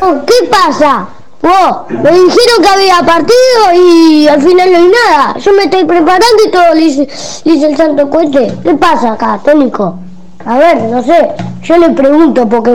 Oh, ¿Qué pasa? Vos, me dijeron que había partido y al final no hay nada. Yo me estoy preparando y todo le dice, el santo cohete. ¿Qué pasa acá, Tónico? A ver, no sé, yo le pregunto porque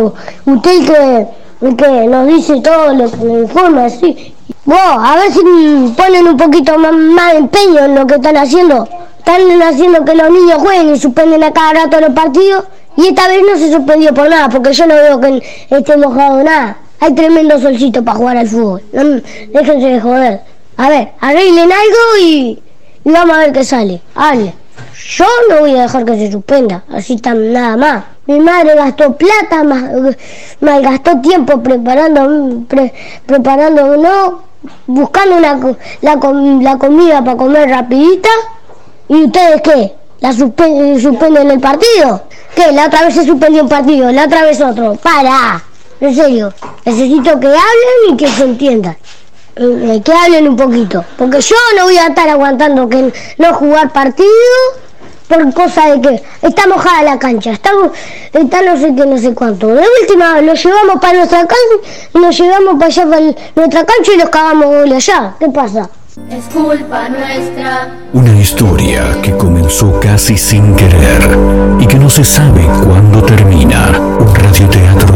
usted que, que nos dice todo lo que informa, así. Vos, a ver si ponen un poquito más, más empeño en lo que están haciendo. Están haciendo que los niños jueguen y suspenden a cada rato los partidos. Y esta vez no se suspendió por nada, porque yo no veo que esté mojado nada. Hay tremendo solcito para jugar al fútbol. Déjense de joder. A ver, arreglen algo y, vamos a ver qué sale. Hable. Yo no voy a dejar que se suspenda, así tan nada más. Mi madre gastó plata, más, gastó tiempo preparando, pre, preparando, no, buscando una, la, la comida para comer rapidita. ¿Y ustedes qué? ¿La suspenden el partido? ¿Qué? La otra vez se suspendió un partido, la otra vez otro. ¡Para! En serio, necesito que hablen y que se entiendan. Eh, que hablen un poquito. Porque yo no voy a estar aguantando que no jugar partido por cosa de que está mojada la cancha, está, está no sé qué, no sé cuánto. De última lo llevamos para nuestra cancha y nos llevamos para allá para nuestra cancha y los cagamos de allá. ¿Qué pasa? Es culpa nuestra. Una historia que comenzó casi sin querer y que no se sabe cuándo termina. Un radioteatro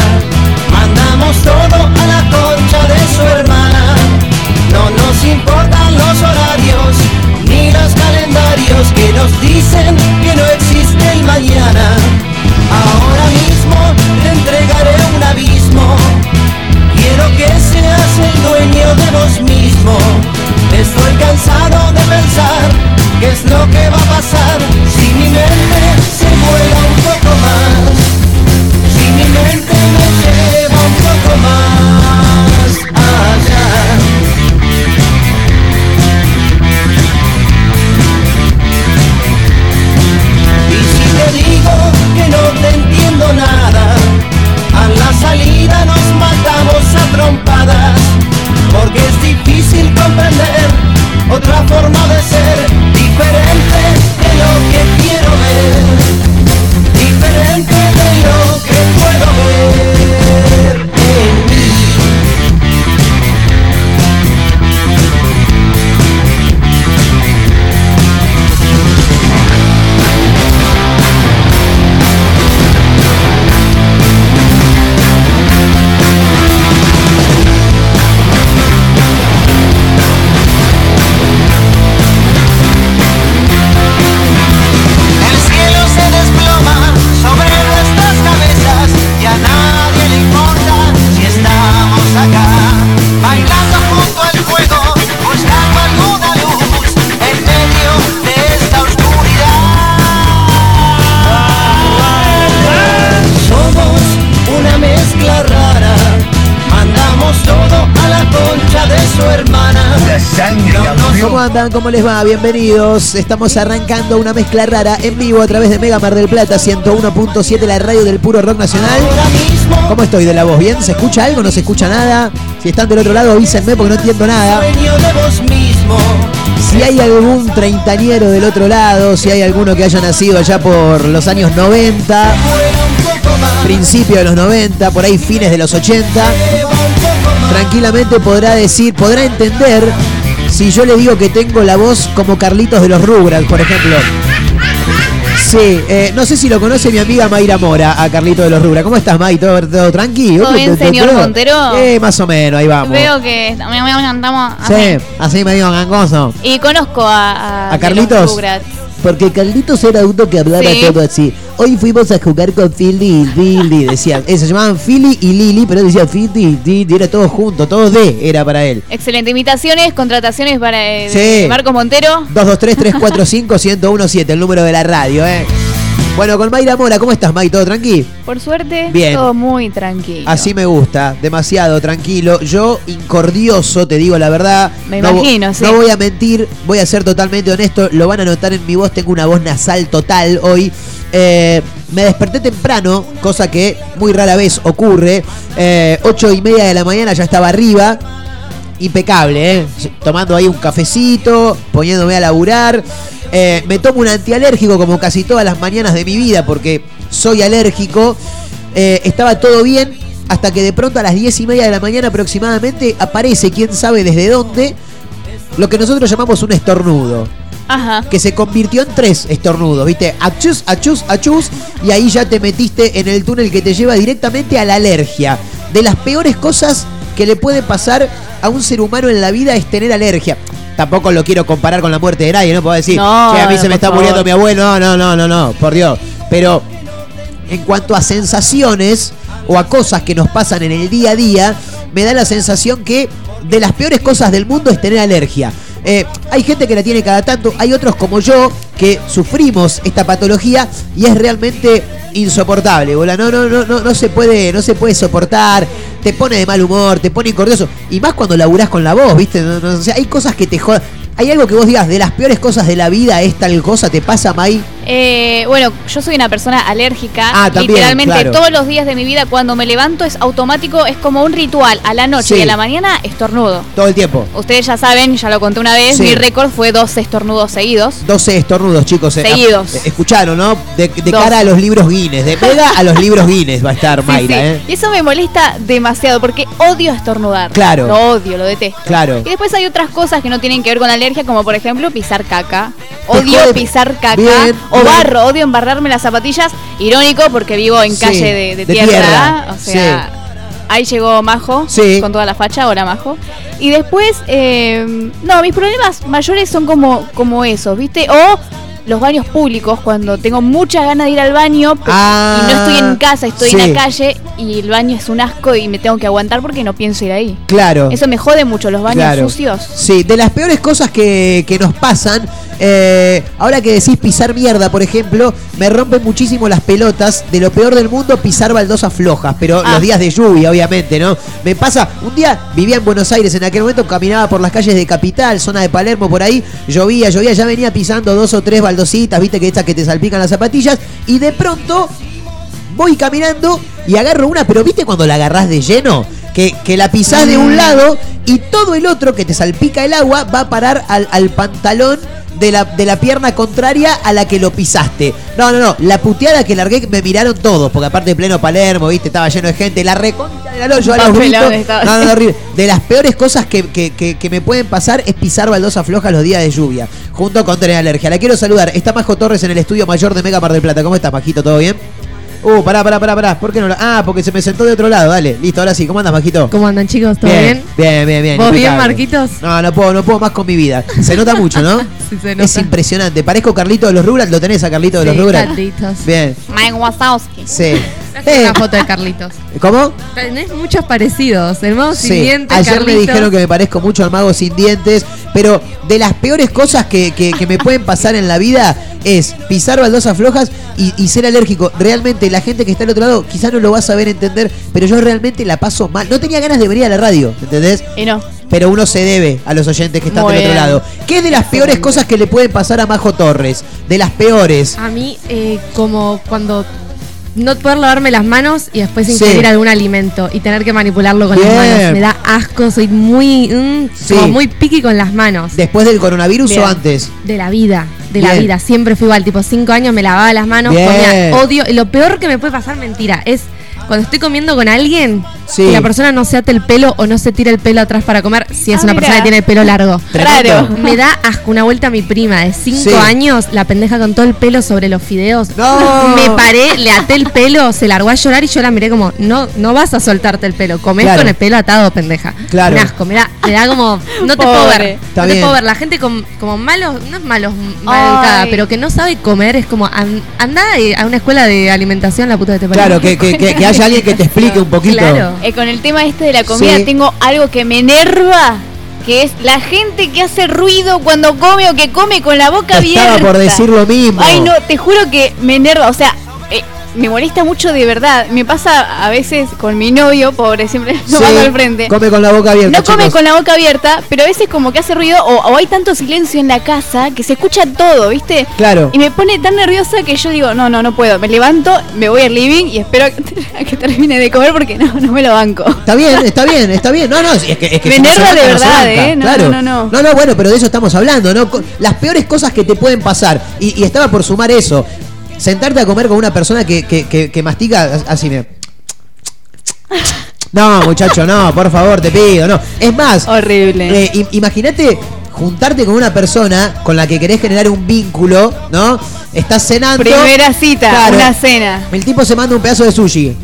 todo a la concha de su hermana. No nos importan los horarios ni los calendarios que nos dicen que no existe el mañana. Ahora mismo te entregaré un abismo. Quiero que seas el dueño de vos comprender otra forma de ser, diferente de lo que quiero ver, ¿Cómo andan? ¿Cómo les va? Bienvenidos. Estamos arrancando una mezcla rara en vivo a través de Mega Mar del Plata 101.7, la radio del puro rock nacional. ¿Cómo estoy de la voz? ¿Bien? ¿Se escucha algo? ¿No se escucha nada? Si están del otro lado, avísenme porque no entiendo nada. Si hay algún treintañero del otro lado, si hay alguno que haya nacido allá por los años 90, Vuela un poco más, principio de los 90, por ahí fines de los 80, lleva un poco más. tranquilamente podrá decir, podrá entender si yo le digo que tengo la voz como Carlitos de los Rugrats, por ejemplo. Sí, eh, no sé si lo conoce mi amiga Mayra Mora, a Carlitos de los Rugrats. ¿Cómo estás, May? ¿Todo, todo tranqui? ¿Todo bien, señor Montero? Eh, más o menos, ahí vamos. Veo que andamos Sí, así. así medio gangoso. Y conozco a, a, ¿A de Carlitos? los Rugrats. Porque Carlitos era uno que hablaba Sí. todo así. Hoy fuimos a jugar con Philly y Lily, decían. Se llamaban Philly y Lily, pero él decía Philly y Lily, era todo junto, todo D era para él. Excelente. Invitaciones, contrataciones para eh, Sí. Marcos Montero. 223-345-1017, el número de la radio, ¿eh? Bueno, con Mayra Mora, ¿cómo estás, May? ¿Todo tranqui? Por suerte, Bien. todo muy tranquilo. Así me gusta, demasiado tranquilo. Yo, incordioso, te digo la verdad. Me no, imagino, sí. No voy a mentir, voy a ser totalmente honesto. Lo van a notar en mi voz, tengo una voz nasal total hoy. Eh, me desperté temprano, cosa que muy rara vez ocurre. Eh, ocho y media de la mañana ya estaba arriba. Impecable, ¿eh? Tomando ahí un cafecito, poniéndome a laburar. Eh, me tomo un antialérgico como casi todas las mañanas de mi vida porque soy alérgico. Eh, estaba todo bien hasta que de pronto a las diez y media de la mañana aproximadamente aparece, quién sabe desde dónde, lo que nosotros llamamos un estornudo Ajá. que se convirtió en tres estornudos, ¿viste? Achus, achus, achus, y ahí ya te metiste en el túnel que te lleva directamente a la alergia. De las peores cosas que le puede pasar a un ser humano en la vida es tener alergia. Tampoco lo quiero comparar con la muerte de nadie, no puedo decir, No, "Che, a mí se me está favor. muriendo mi abuelo, no, no, no, no, no, por Dios. Pero en cuanto a sensaciones o a cosas que nos pasan en el día a día, me da la sensación que de las peores cosas del mundo es tener alergia. Eh, hay gente que la tiene cada tanto, hay otros como yo que sufrimos esta patología y es realmente insoportable. No, no, no, no, no se puede, no se puede soportar, te pone de mal humor, te pone incordioso. Y más cuando laburás con la voz, ¿viste? No, no, o sea, hay cosas que te jodan. Hay algo que vos digas, de las peores cosas de la vida es tal cosa, ¿te pasa, Mai? Eh, bueno, yo soy una persona alérgica. Ah, también, Literalmente claro. todos los días de mi vida cuando me levanto es automático, es como un ritual. A la noche Sí. y a la mañana estornudo. Todo el tiempo. Ustedes ya saben, ya lo conté una vez, Sí. mi récord fue dos estornudos seguidos. 12 estornudos, chicos. eh. Seguidos. Eh, Escucharon, ¿no? De, de 12. cara a los libros Guinness. De Mega a los libros Guinness va a estar Mayra, sí. ¿eh? Y eso me molesta demasiado porque odio estornudar. Claro. Lo odio, lo detesto. Claro. Y después hay otras cosas que no tienen que ver con alergia, como por ejemplo pisar caca. Te Odio pisar caca Bien, o barro, odio embarrarme las zapatillas. Irónico porque vivo en calle de, de de tierra, tierra, O sea, ahí llegó Majo Sí. con toda la facha, hola Majo. Y después, eh, no, mis problemas mayores son como, como esos, ¿viste? O los baños públicos, cuando tengo muchas ganas de ir al baño Ah, y no estoy en casa, estoy sí. en la calle y el baño es un asco y me tengo que aguantar porque no pienso ir ahí. Claro. Eso me jode mucho, los baños Claro. sucios. Sí, de las peores cosas que, que nos pasan, eh, ahora que decís pisar mierda, por ejemplo, me rompen muchísimo las pelotas. De lo peor del mundo, pisar baldosas flojas, pero Ah. los días de lluvia, obviamente, ¿no? Me pasa, un día vivía en Buenos Aires, en aquel momento caminaba por las calles de Capital, zona de Palermo, por ahí, llovía, llovía, ya venía pisando dos o tres baldositas, viste que estas que te salpican las zapatillas, y de pronto voy caminando y agarro una, pero ¿viste cuando la agarrás de lleno? Que, que la pisás de Mm. un lado y todo el otro que te salpica el agua va a parar al, al pantalón de la, de la pierna contraria a la que lo pisaste. No, no, no. La puteada que largué me miraron todos, porque aparte de pleno Palermo, viste, estaba lleno de gente. La reconcha de la loya, yo a los gritos. No, no, no. De las peores cosas que, que- que- que me pueden pasar es pisar baldosas flojas los días de lluvia, junto con tener alergia. La quiero saludar. Está Majo Torres en el estudio mayor de Mega Mar del Plata. ¿Cómo estás, Majito? ¿Todo bien? Uh, pará, pará, pará, pará. ¿Por qué no la- Ah, porque se me sentó de otro lado. Dale, listo, ahora sí. ¿Cómo andas, Majito? ¿Cómo andan chicos? ¿Todo bien? Bien, bien, bien. ¿Vos bien. Marquitos? No, no puedo, no puedo más con mi vida. Se nota mucho, ¿no? Sí, se Es nota. impresionante. Parezco Carlito de los Rugrats. ¿Lo tenés a Carlito de los Rugrats? Carlitos. Bien, Mike Wazowski. sí. Traje Eh, una foto de Carlitos. ¿Cómo? Tenés muchos parecidos. El modo sin dientes, ayer Carlitos. me dijeron que me parezco mucho al mago sin dientes, pero de las peores cosas que, que- que me pueden pasar en la vida es pisar baldosas flojas y, y ser alérgico. Realmente la gente que está al otro lado quizás no lo va a saber entender, pero yo realmente la paso mal. No tenía ganas de venir a la radio, ¿entendés? Y no. Pero uno se debe a los oyentes que están Muy del otro bien. lado. ¿Qué es de las peores cosas que le pueden pasar a Majo Torres? De las peores. A mí, eh, como cuando no poder lavarme las manos y después Sí. ingerir algún alimento y tener que manipularlo con Bien. las manos. Me da asco, soy muy, mm, Sí. como muy piqui con las manos. ¿Después del coronavirus Bien. o antes? De la vida, de la vida. Siempre fui igual, tipo cinco años me lavaba las manos, comía odio. Y lo peor que me puede pasar, mentira, es cuando estoy comiendo con alguien, Sí. que la persona no se ate el pelo o no se tira el pelo atrás para comer, si es Ah, una mira. persona que tiene el pelo largo. Raro. Me da asco una vuelta a mi prima de 5 Sí. años, la pendeja con todo el pelo sobre los fideos. No. Me paré, le até el pelo, se largó a llorar y yo la miré como, no, no vas a soltarte el pelo, comés Claro. con el pelo atado, pendeja. Claro. Un asco, me da, me da como, no te puedo Pobre. ver. Está no bien. te puedo ver. La gente con, como malos, no es malos, mal pero que no sabe comer, es como, an- anda a una escuela de alimentación, la puta de te parió. Claro, que, que- que- que haya alguien que te explique un poquito. Claro. Eh, con el tema este de la comida Sí. tengo algo que me enerva. que es la gente que hace ruido cuando come o que come con la boca abierta. Estaba por decir lo mismo. Ay, no, te juro que me enerva, o sea, me molesta mucho de verdad. Me pasa a veces con mi novio, pobre, siempre lo Sí, mando al frente. Come con la boca abierta. No come chicos. con la boca abierta, pero a veces como que hace ruido o, o hay tanto silencio en la casa que se escucha todo, ¿viste? Claro. Y me pone tan nerviosa que yo digo, no, no, no puedo. Me levanto, me voy al living y espero a que termine de comer porque no, no me lo banco. Está bien, está bien, está bien. No, no, es que, es que Me si no enerva de no verdad, ¿eh? No, claro. no, no, no. No, no, bueno, pero de eso estamos hablando, ¿no? Las peores cosas que te pueden pasar. Y, y estaba por sumar eso. Sentarte a comer con una persona que, que, que, que mastica así, mira. No, muchacho, no, por favor, te pido, no. Es más, Horrible. eh, im- imagínate juntarte con una persona con la que querés generar un vínculo, ¿no? Estás cenando. Primera cita, Claro. una cena. El tipo se manda un pedazo de sushi.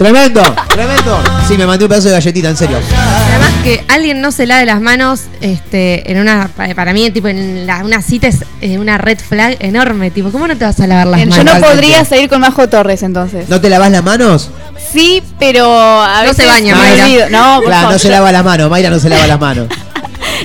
Tremendo, tremendo. Sí, me mandé un pedazo de galletita, en serio. Además que alguien no se lave las manos, este, en una, pa- para mí, tipo, en la- una cita es eh, una red flag enorme, tipo, ¿cómo no te vas a lavar las Yo manos? no Totalmente. podría salir con Majo Torres entonces. ¿No te lavas las manos? Sí, pero a No veces se baña, me Mayra. olvido. No, por Claro, favor, no se yo- lava las manos. Mayra no se lava las manos.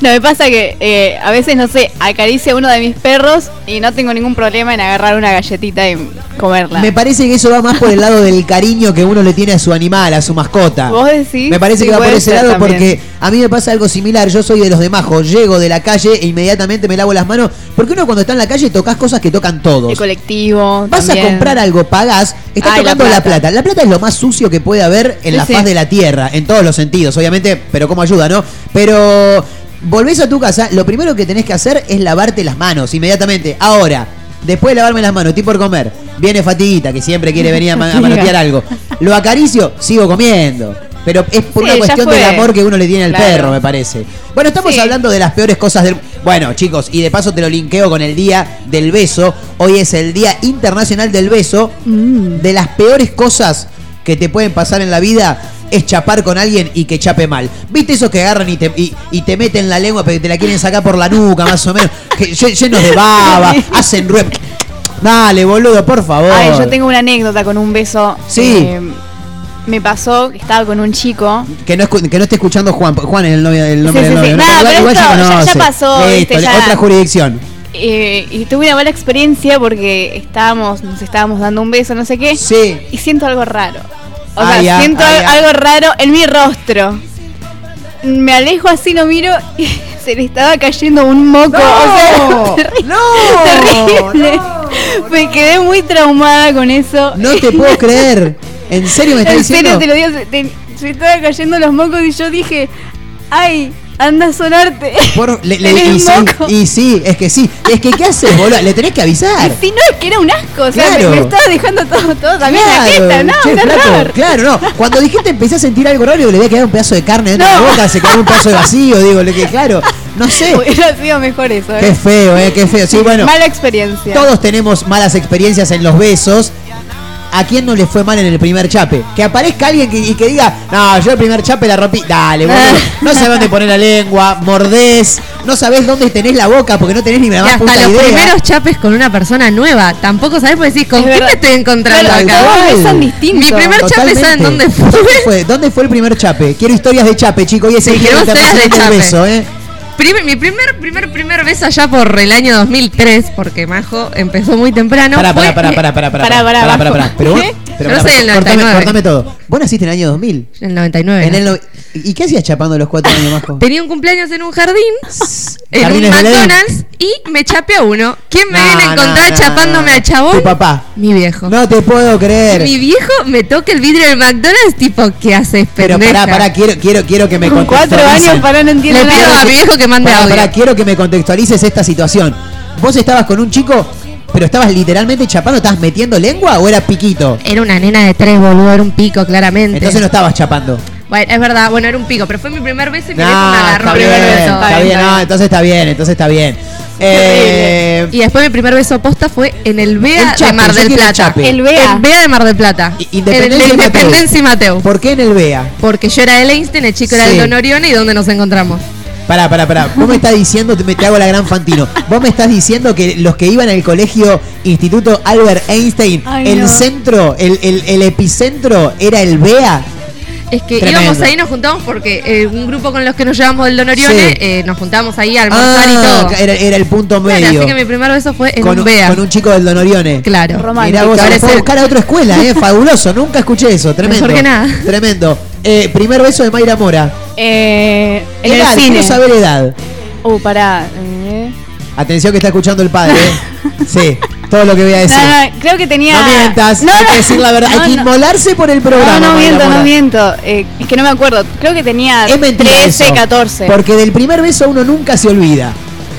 No, me pasa que eh, a veces, no sé, acaricia uno de mis perros y no tengo ningún problema en agarrar una galletita y comerla. Me parece que eso va más por el lado del cariño que uno le tiene a su animal, a su mascota. ¿Vos decís? Me parece Sí, que va por ese lado también. porque a mí me pasa algo similar. Yo soy de los de Majo. Llego de la calle e inmediatamente me lavo las manos. Porque uno cuando está en la calle tocas cosas que tocan todos. El colectivo. Vas a comprar algo, pagás, estás Ay, tocando la plata. plata. la plata. es lo más sucio que puede haber en Sí, la sí. faz de la tierra, en todos los sentidos, obviamente, pero como ayuda, ¿no? Pero volvés a tu casa, lo primero que tenés que hacer es lavarte las manos inmediatamente. Ahora, después de lavarme las manos, estoy por comer, viene Fatiguita, que siempre quiere venir a, ma- a Fatiga. manotear algo. Lo acaricio, sigo comiendo. Pero es por Sí, una cuestión del amor que uno le tiene al Claro. perro, me parece. Bueno, estamos Sí. hablando de las peores cosas del. Bueno, chicos, y de paso te lo linkeo con el día del beso. Hoy es el Día Internacional del Beso. Mm. De las peores cosas que te pueden pasar en la vida es chapar con alguien y que chape mal. ¿Viste esos que agarran y te, y, y te meten la lengua pero te la quieren sacar por la nuca, más o menos? Que, llenos de baba, hacen ruido. Dale, boludo, por favor. Ay, yo tengo una anécdota con un beso. Sí. Eh, me pasó que estaba con un chico. Que no, escu- que no esté escuchando Juan. Juan es el, novio, el nombre Sí, del sí, sí. novio. Nah, Igual- pero ya- pasó, Listo, viste, ya. Otra jurisdicción. Eh, y tuve una mala experiencia porque estábamos, nos estábamos dando un beso, no sé qué. Sí. Y siento algo raro. O Ah, sea, siento ah, algo raro en mi rostro. Me alejo así, lo miro y se le estaba cayendo un moco. o sea, terri- ¡No! terrible. Me quedé muy traumada con eso. No te puedo creer. ¿En serio me estás En diciendo? serio te lo digo, se, te- se estaban cayendo los mocos y yo dije, ay, anda a sonarte. Por- le- le- y, sí, y sí, es que sí. Es que, ¿qué haces, boludo? Le tenés que avisar. Si no es que era un asco, o sea, Claro. me, me estaba dejando todo, todo también la jeta, no, che, un claro, no. Cuando dijiste empecé a sentir algo raro, le voy a quedar un pedazo de carne dentro de la boca, se quedó un pedazo de vacío, digo, le que claro, no sé. Hubiera sido mejor eso, Qué ¿eh? feo, eh, qué feo. Sí, bueno, Mala experiencia. todos tenemos malas experiencias en los besos. ¿A quién no le fue mal en el primer chape? Que aparezca alguien que, y que diga, no, yo el primer chape la rompí. Dale, boludo. No sabes dónde poner la lengua, mordés, no sabés dónde tenés la boca porque no tenés ni la Y más hasta puta los idea. primeros chapes con una persona nueva. Tampoco sabés porque decís, ¿con Es quién verdad. me estoy encontrando Claro, acá? todos Igual. besan distinto. Mi primer chape. ¿saben dónde fue? ¿Dónde fue? ¿Dónde fue el primer chape? Quiero historias de chape, chicos. Y es el Sí, historias de chape. beso, ¿eh? Primer- mi primer, primer, primer beso allá por el año 2003, porque Majo empezó muy temprano. Pará, pará, pará, pará, pará, pará, Pará, pará, pará, pará, pará. Pero pero pará, soy del cortame, 99. cortame todo. Vos naciste en el año 2000. En el 99. En el ¿no? no- ¿Y qué hacías chapando los cuatro años, Majo? Tenía un cumpleaños en un jardín, en un. McDonald's, y me chapé a uno. ¿Quién me No, viene a encontrar no, no, chapándome no. al chabón? Tu papá. Mi viejo. No te puedo creer. Mi viejo me toca el vidrio del McDonald's, tipo, ¿qué haces, Pero pendeja? pará, pará, quiero, quiero, quiero que me Con cuatro años para no entiendo Le pido nada. a mi viejo que mande audio. pará, quiero que me contextualices esta situación. Vos estabas con un chico, pero estabas literalmente chapando, ¿estabas metiendo lengua o era piquito? Era una nena de tres, boludo, era un pico, claramente. Entonces no estabas chapando. Bueno, es verdad, bueno, era un pico, pero fue mi primer beso y mi No, me agarró. está el bien, primer beso. está Está bien, bien, no, entonces está bien, entonces está bien. Eh, Y después mi primer beso posta fue en el BEA El chape, de Mar del el Plata. El BEA. El BEA de Mar del Plata. I- Independencia el. Independencia y Mateo. ¿Por qué en el BEA? Porque yo era del Einstein, el chico era del Don Orione y donde nos encontramos. Pará, pará, pará. Vos me estás diciendo, te, me- te hago la gran Fantino. Vos me estás diciendo que los que iban al colegio Instituto Albert Einstein, Ay, el no. centro, el, el- el epicentro era el BEA. Es que Tremendo. íbamos ahí, nos juntamos porque eh, un grupo con los que nos llevamos del Don Orione, Sí. eh, nos juntamos ahí a almorzar y Ah, todo. era, era el punto Claro, medio. así que mi primer beso fue en con, un BEA. con un chico del Don Orione. Claro. Romántico. Mirá vos, Ahora se es fue a buscar a otra escuela, ¿eh? Fabuloso, nunca escuché eso. Tremendo. Mejor que nada. Tremendo. Eh, primer beso de Mayra Mora. Eh, en edad, el cine. quiero saber edad. Uh, pará. eh. Atención que está escuchando el padre, ¿eh? Sí, todo lo que voy a decir. No, no, creo que tenía. No mientas, No, hay que decir la verdad. Hay que inmolarse por el programa. No, no miento, no miento. Eh, es que no me acuerdo. Creo que tenía Es mentira 13, eso, 14. Porque del primer beso uno nunca se olvida.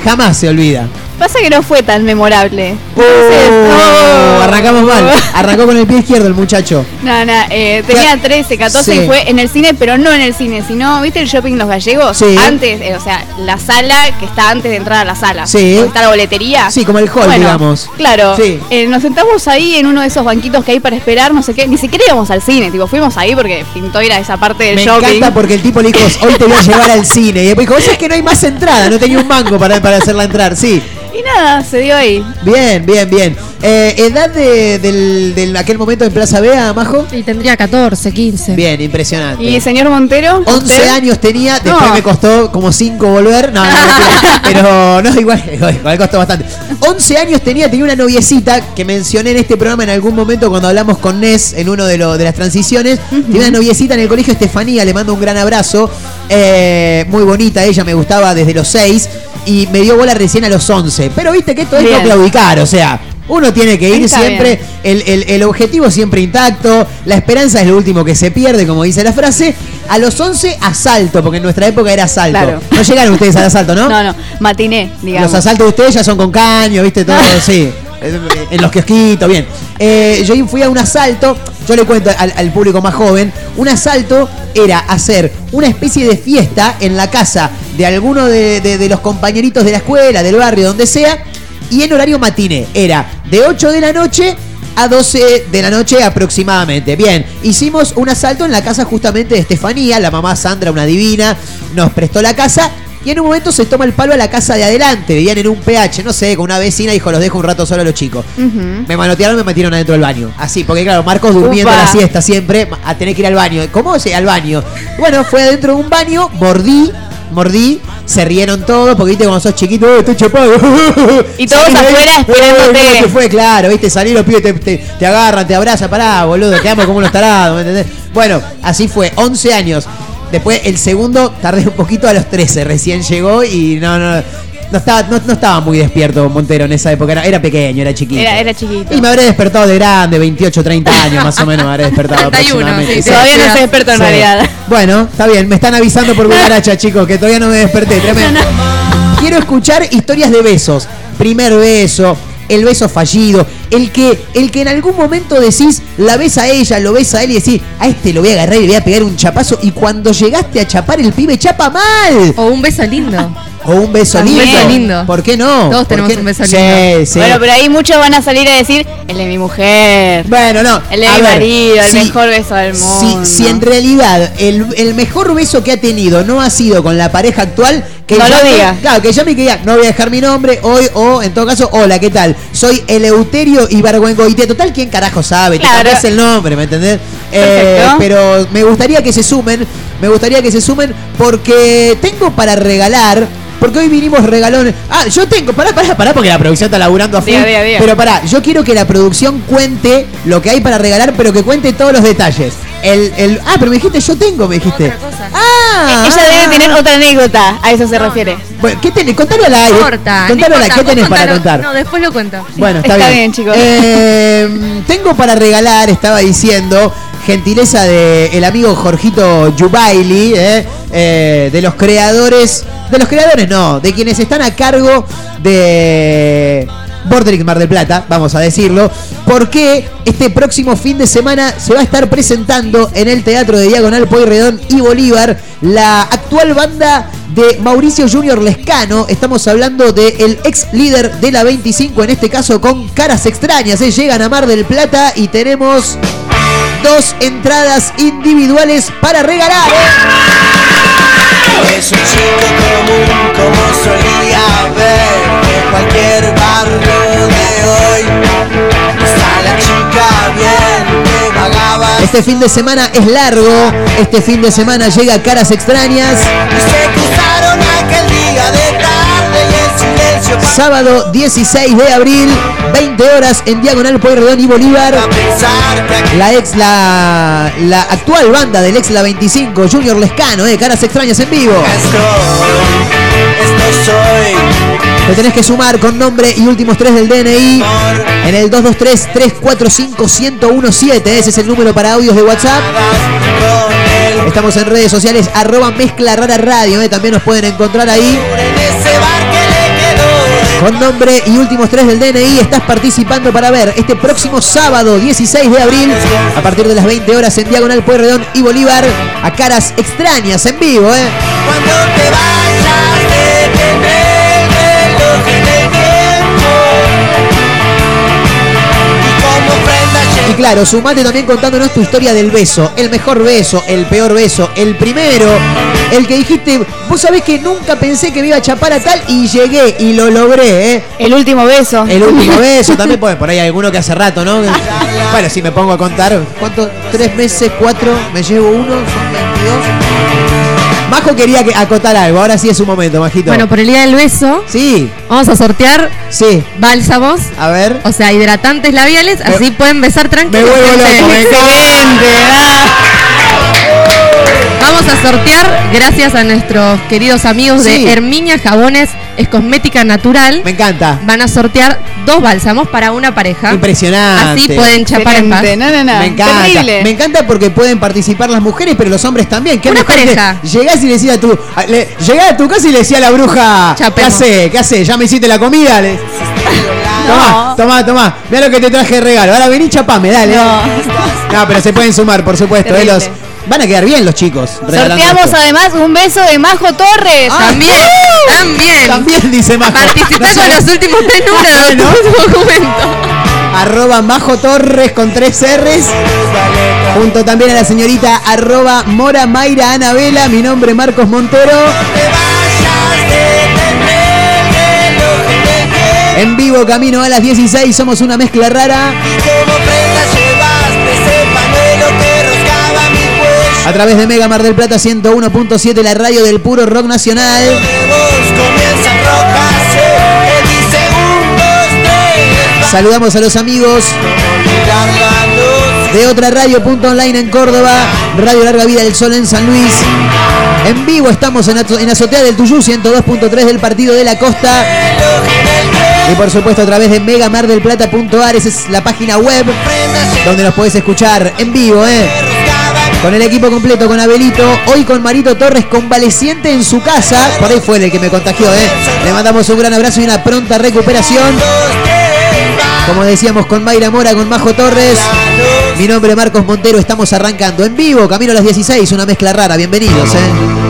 Jamás se olvida. Pasa que no fue tan memorable. Oh, Entonces, oh. arrancamos mal. Arrancó con el pie izquierdo el muchacho. No, no, eh, tenía Claro. 13, 14 Sí. y fue en el cine, pero no en el cine, sino, ¿viste el shopping Los Gallegos? Sí. Antes, eh, o sea, la sala que está antes de entrar a la sala. Sí. Está la boletería. Sí, como el hall, Bueno, digamos. Claro. Sí. Eh, nos sentamos ahí en uno de esos banquitos que hay para esperar, no sé qué. Ni siquiera íbamos al cine, tipo, fuimos ahí porque pintó ir a esa parte del Me shopping. encanta porque el tipo le dijo, hoy te voy a llevar al cine. Y después dijo, oye, es que no hay más entrada, no tenía un mango para, para hacerla entrar. Sí, Y nada, se dio ahí. bien, bien, bien. Eh, ¿Edad de, del, del aquel momento en Plaza Bea, Majo? Y tendría 14, 15. Bien, impresionante. ¿Y señor Montero? 11 ¿Usted? años tenía, después No. me costó como 5 volver. No, no, pero no, igual, igual costó bastante. 11 años tenía, tenía una noviecita que mencioné en este programa en algún momento cuando hablamos con Nes en uno de, lo- de las transiciones. Tenía una noviecita en el colegio Estefanía, le mando un gran abrazo. Eh, muy bonita ella, me gustaba desde los 6 y me dio bola recién a los 11. Pero viste que esto es no claudicar, o sea. Uno tiene que ir siempre, el, el- el objetivo siempre intacto, la esperanza es lo último que se pierde, como dice la frase. A los 11, asalto, porque en nuestra época era asalto. Claro. No llegaron ustedes al asalto, ¿no? No, no, matiné, digamos. Los asaltos de ustedes ya son con caño, ¿viste? Todo, sí. Eh, En los kiosquitos, bien. Eh, yo fui a un asalto, yo le cuento al, público más joven, un asalto era hacer una especie de fiesta en la casa de alguno de, de- de los compañeritos de la escuela, del barrio, donde sea, y en horario matiné. Era de 8 de la noche a 12 de la noche aproximadamente. Bien, hicimos un asalto en la casa justamente de Estefanía, la mamá Sandra, una divina, nos prestó la casa y en un momento se toma el palo a la casa de adelante, vivían en un PH, no sé, con una vecina, dijo, los dejo un rato solo a los chicos. Me manotearon, me metieron adentro del baño. Así, porque claro, Marcos durmiendo Upa. la siesta siempre, a tener que ir al baño. ¿Cómo? Sí, al baño. Bueno, fue adentro de un baño, mordí, mordí, se rieron todos, porque viste cuando sos chiquito, "Eh, estoy chapado. Y todos Salí afuera "Eh, esperándote". ¿cómo te fue? Claro, viste, salí los pibes, te, te- te agarran, te abrazan, pará, boludo, quedamos como unos tarados, ¿me entendés? Bueno, así fue, 11 años. Después el segundo tardé un poquito a los 13, recién llegó y no, no, no estaba, no, no estaba muy despierto Montero en esa época, era, era pequeño, era chiquito. Era, era chiquito. Y me habré despertado de grande, 28, 30 años más o menos me habré despertado 31, aproximadamente. sí, Todavía no soy experto en realidad. Bueno, está bien, me están avisando por cucaracha, chicos, que todavía no me desperté, tremendo. Quiero escuchar historias de besos. Primer beso, el beso fallido, el que, el que en algún momento decís, la ves a ella, lo ves a él y decís, a este lo voy a agarrar y le voy a pegar un chapazo. Y cuando llegaste a chapar, el pibe chapa mal. O un beso lindo. O un beso Un lindo. beso lindo. ¿Por qué no? Todos ¿Por tenemos qué un beso Sí, lindo. sí. Bueno, pero ahí muchos van a salir a decir, el de mi mujer. Bueno, no. El de a mi ver, marido, el si- mejor beso del Si, mundo. si en realidad el, el mejor beso que ha tenido no ha sido con la pareja actual, que No lo diga. Claro, que llame y que diga, no voy a dejar mi nombre hoy o en todo caso, hola, ¿qué tal? Soy Eleuterio Ibargüengoitia. Total, ¿quién carajo sabe? Te Claro. cambiás el nombre, ¿me entendés? Eh, pero me gustaría que se sumen, me gustaría que se sumen porque tengo para regalar. Porque hoy vinimos regalones. Ah, yo tengo. Pará, pará, pará, porque la producción está laburando a full. Pero pará, yo quiero que la producción cuente lo que hay para regalar, pero que cuente todos los detalles. El, el, ah, pero me dijiste, yo tengo, me dijiste. Otra cosa. Ah, Ella ah, debe tener ah. otra anécdota, a eso se refiere. Bueno, ¿qué tenés? Contalo al No aire. importa. Contalo no al aire. importa, ¿Qué tenés para contar? No, después lo cuento. Bueno, está, Está bien. bien, chicos. Eh, tengo para regalar, estaba diciendo, gentileza de el amigo Jorgito Yubaili, eh, eh, de los creadores, de los creadores no, de quienes están a cargo de Borderic Mar del Plata, vamos a decirlo, porque este próximo fin de semana se va a estar presentando en el Teatro de Diagonal Pueyrredón y Bolívar la actual banda de Mauricio Junior Lescano. Estamos hablando del ex líder de la 25, en este caso con caras extrañas. ¿eh? Llegan a Mar del Plata y tenemos dos entradas individuales para regalar. ¿eh? Es un chico común como solía ver de cualquier barrio de hoy. Está la chica bien que vagaba Este fin de semana es largo. Este fin de semana llega Caras Extrañas. Y se cruzaron aquel día de Sábado 16 de abril, 20 horas en Diagonal Pueyrredón y Bolívar. La ex, la, actual banda del ex La 25, Junior Lescano, eh, Caras Extrañas en vivo. Te tenés que sumar con nombre y últimos tres del DNI en el 223-345-1017. Ese es el número para audios de WhatsApp. Estamos en redes sociales, arroba mezcla rara radio. eh, También nos pueden encontrar ahí. Con nombre y últimos tres del DNI estás participando para ver este próximo sábado 16 de abril a partir de las 20 horas en Diagonal Pueyrredón y Bolívar a caras extrañas en vivo, ¿eh? Cuando te vayas, claro, sumate también contándonos tu historia del beso, el mejor beso, el peor beso, el primero, el que dijiste, vos sabés que nunca pensé que me iba a chapar a tal y llegué y lo logré, ¿eh? El último beso. El último beso también, pues por ahí hay alguno que hace rato, ¿no? Bueno, si me pongo a contar, ¿cuánto? ¿Tres meses? ¿Cuatro? ¿Me llevo uno? ¿Son 22? Majo quería que acotar algo, ahora sí es su momento, Majito. Bueno, por el día del beso, Sí, vamos a sortear sí. bálsamos, A ver. o sea, hidratantes labiales, así pueden besar Me tranquilos. vuelvo gente. loco, me Excelente. Vamos a sortear, gracias a nuestros queridos amigos Sí. de Herminia Jabones, es cosmética natural. Me encanta. Van a sortear dos bálsamos para una pareja. Impresionante. Así pueden chapar en paz. No, no, no. Me encanta. Terrible. Me encanta porque pueden participar las mujeres, pero los hombres también. ¿Qué Una pareja. Llegás y le decís a tu. le- llegás a tu casa y le decía a la bruja. ¿Qué hace? ¿Qué hace? ¿Ya me hiciste la comida? Le- Tomá, tomá, tomá. Mira lo que te traje de regalo. Ahora vení chapame, dale. No. No, pero se pueden sumar, por supuesto. eh, los- Van a quedar bien los chicos. Sorteamos esto. además un beso de Majo Torres. Ah, También, también. También dice Majo. Participá No con los últimos tres números de ¿no? tu documento. Arroba Majo Torres con tres R's. Junto también a la señorita arroba Mora Mayra Anabela. Mi nombre es Marcos Montero. En vivo, camino a las 16. Somos una mezcla rara. A través de Mega Mar del Plata 101.7, la radio del puro rock nacional. Saludamos a los amigos de otra radio punto online en Córdoba, Radio Larga Vida del Sol en San Luis. En vivo estamos en, Azo- en Azotea del Tuyú 102.3 del Partido de la Costa. Y por supuesto a través de megamardelplata.ar, esa es la página web donde nos podés escuchar en vivo, ¿eh? Con el equipo completo, con Abelito, hoy con Marito Torres convaleciente en su casa. Por ahí fue el que me contagió, ¿eh? Le mandamos un gran abrazo y una pronta recuperación. Como decíamos, con Mayra Mora, con Majo Torres. Mi nombre es Marcos Montero, estamos arrancando en vivo, camino a las 16, una mezcla rara. Bienvenidos, ¿eh?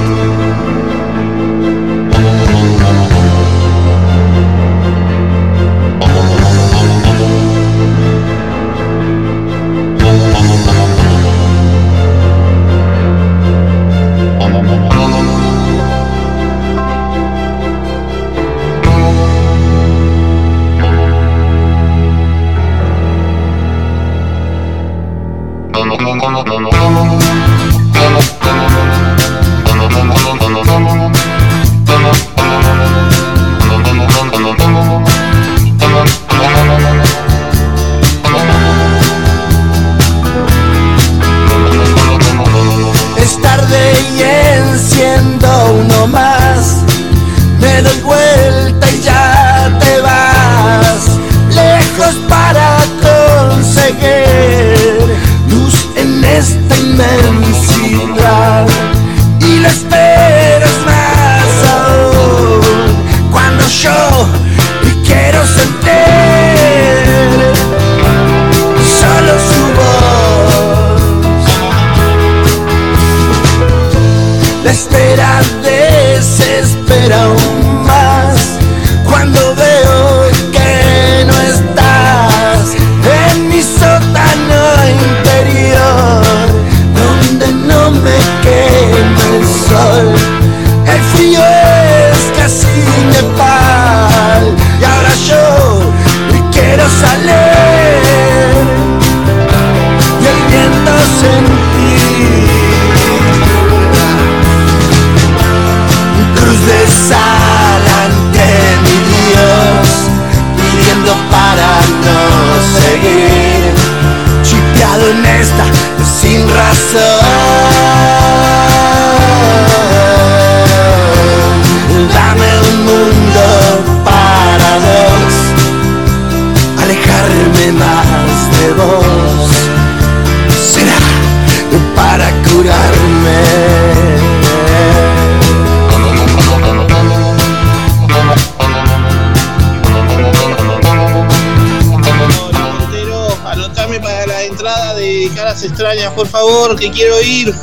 Quiero ir.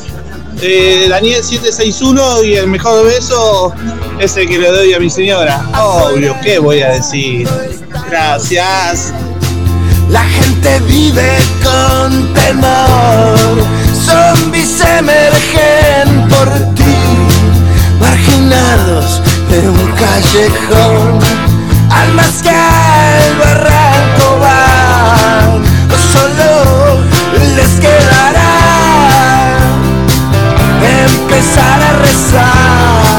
Eh, Daniel 761 y el mejor beso es el que le doy a mi señora. Obvio, ¿qué voy a decir? Gracias. La gente vive con temor, zombies emergen por ti, marginados de un callejón, almas que al barranco van, solo les quedará empezar a rezar.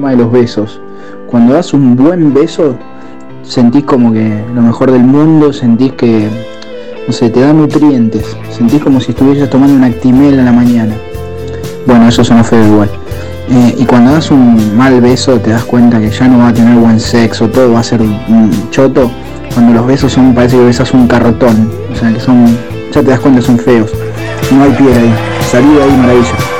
Tema de los besos. Cuando das un buen beso, sentís como que lo mejor del mundo, sentís que, no sé, te da nutrientes. Sentís como si estuvieras tomando una actimel a la mañana. Bueno, eso suena feo igual. Eh, y cuando das un mal beso te das cuenta que ya no va a tener buen sexo, todo va a ser un choto. Cuando los besos son, parece que besas un cartón. O sea, que son, ya te das cuenta son feos. No hay piel ahí. Salí de ahí, maravilla.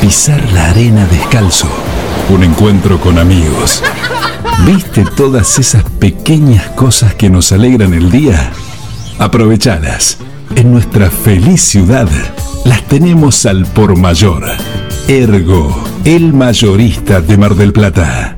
Pisar la arena descalzo. Un encuentro con amigos. ¿Viste todas esas pequeñas cosas que nos alegran el día? Aprovechalas. En nuestra feliz ciudad las tenemos al por mayor. Ergo, el mayorista de Mar del Plata.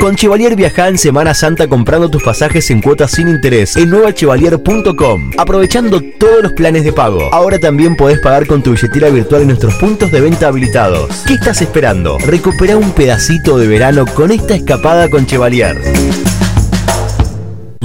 Con Chevalier viaja en Semana Santa comprando tus pasajes en cuotas sin interés en nuevachevalier.com, aprovechando todos los planes de pago. Ahora también podés pagar con tu billetera virtual en nuestros puntos de venta habilitados. ¿Qué estás esperando? Recupera un pedacito de verano con esta escapada con Chevalier.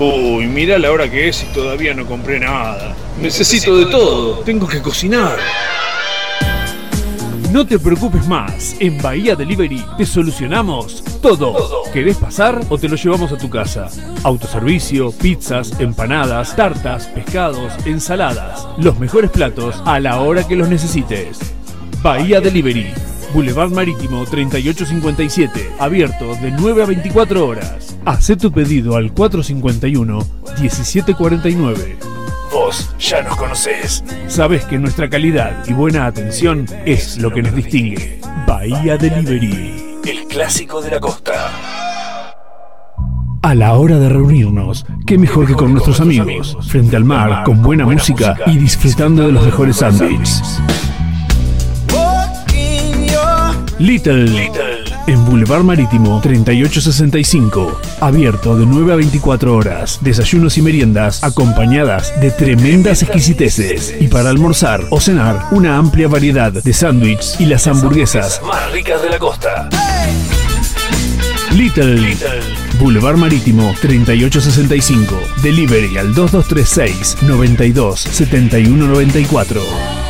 Uy, mira la hora que es y todavía no compré nada. Necesito de todo. Tengo que cocinar. No te preocupes más, en Bahía Delivery te solucionamos todo. ¿Querés pasar o te lo llevamos a tu casa? Autoservicio, pizzas, empanadas, tartas, pescados, ensaladas. Los mejores platos a la hora que los necesites. Bahía Delivery, Boulevard Marítimo 3857, abierto de 9 a 24 horas. Haz tu pedido al 451-1749. Vos ya nos conocés. Sabes que nuestra calidad y buena atención es lo que nos distingue. Bahía Delivery, el clásico de la costa. A la hora de reunirnos, qué mejor que con nuestros amigos, frente al mar, con buena música y disfrutando de los mejores sándwiches. Little, en Boulevard Marítimo 3865, abierto de 9 a 24 horas, desayunos y meriendas acompañadas de tremendas exquisiteces. Y para almorzar o cenar una amplia variedad de sándwiches y las hamburguesas más ricas de la costa. Little, Boulevard Marítimo 3865, delivery al 2236 92 7194.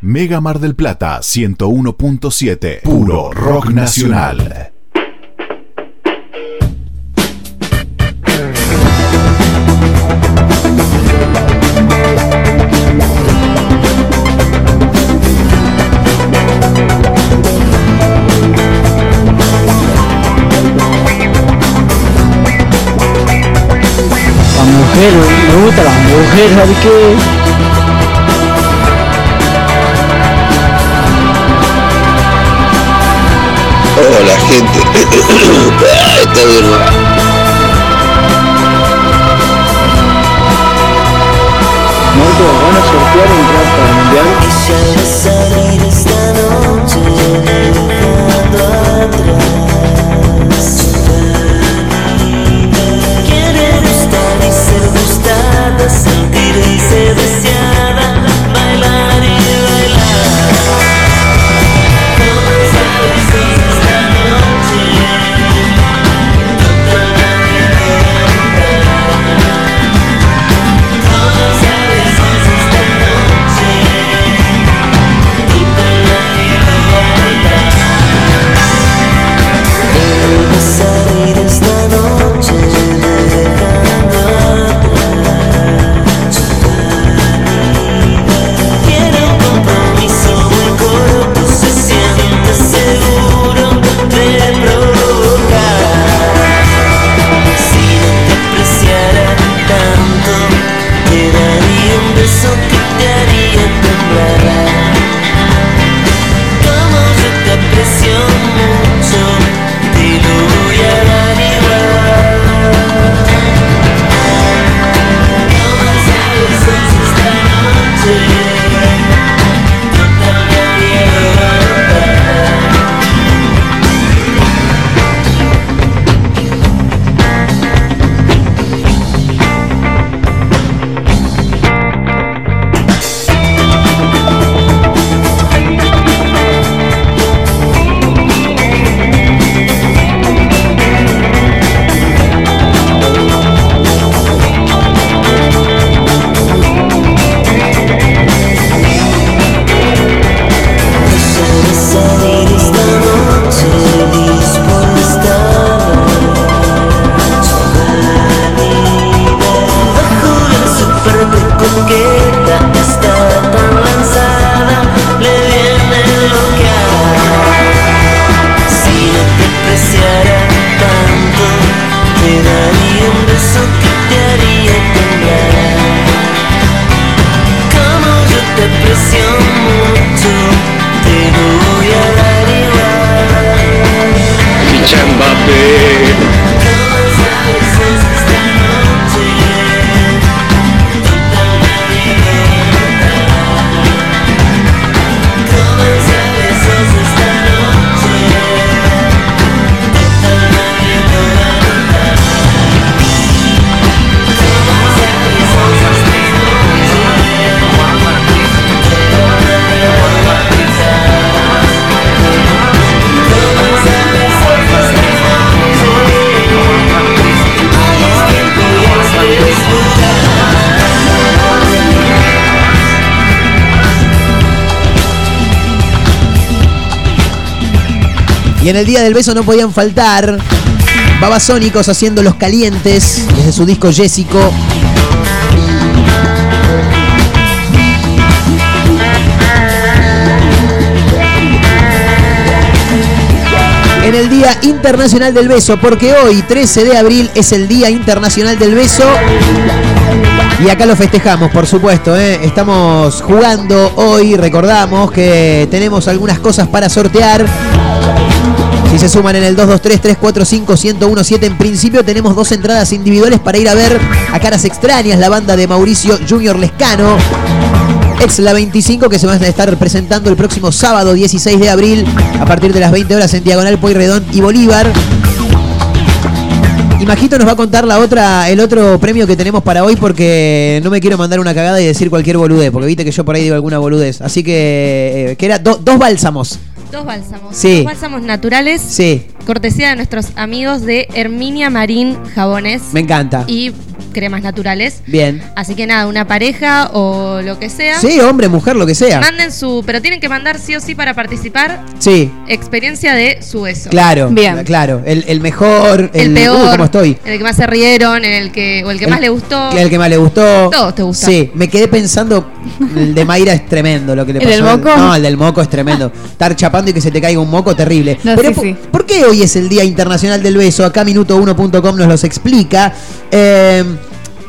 Mega Mar del Plata 101.7. Puro rock nacional. La mujer, me gusta la mujer, ¿sabes qué? Hola gente. Está ¿van a sortear entradas para el mundial? Quisiera salir esta noche dejando atrás Quiere gustar y ser gustada, sentirse deseada, En el día del beso no podían faltar Babasónicos haciendo los calientes desde su disco Jessico. En el Día Internacional del Beso, porque hoy, 13 de abril, es el Día Internacional del Beso. Y acá lo festejamos, por supuesto. ¿eh? Estamos jugando hoy, recordamos que tenemos algunas cosas para sortear. Si se suman en el 223-345-1017, en principio tenemos dos entradas individuales para ir a ver a Caras Extrañas, la banda de Mauricio Junior Lescano. Ex La 25 que se van a estar presentando el próximo sábado 16 de abril a partir de las 20 horas en Diagonal Pueyrredón y Bolívar. Y Majito nos va a contar la otra, el otro premio que tenemos para hoy porque no me quiero mandar una cagada y decir cualquier boludez, porque viste que yo por ahí digo alguna boludez. Así que, eh, que era do- dos bálsamos. Dos bálsamos. Sí. Dos bálsamos naturales. Sí, Cortesía de nuestros amigos de Herminia Marín Jabones. me encanta. Y cremas naturales. Bien. Así que nada, una pareja o lo que sea. Sí, hombre, mujer, lo que sea. Manden su. Pero tienen que mandar sí o sí para participar. Sí, Experiencia de su beso. claro. Claro. El, el mejor, el, El peor. ¿Cómo estoy? El que más se rieron, en el que. O el que El- más le gustó. El que más le gustó. Todos te gustan. Sí, me quedé pensando, el de Mayra es tremendo lo que le ¿El pasó. del moco? No, el del moco es tremendo. Estar chapando y que se te caiga un moco, terrible. No, Pero sí, ¿por, sí. por qué hoy es el Día Internacional del Beso? Acá minuto1.com nos los explica. Eh,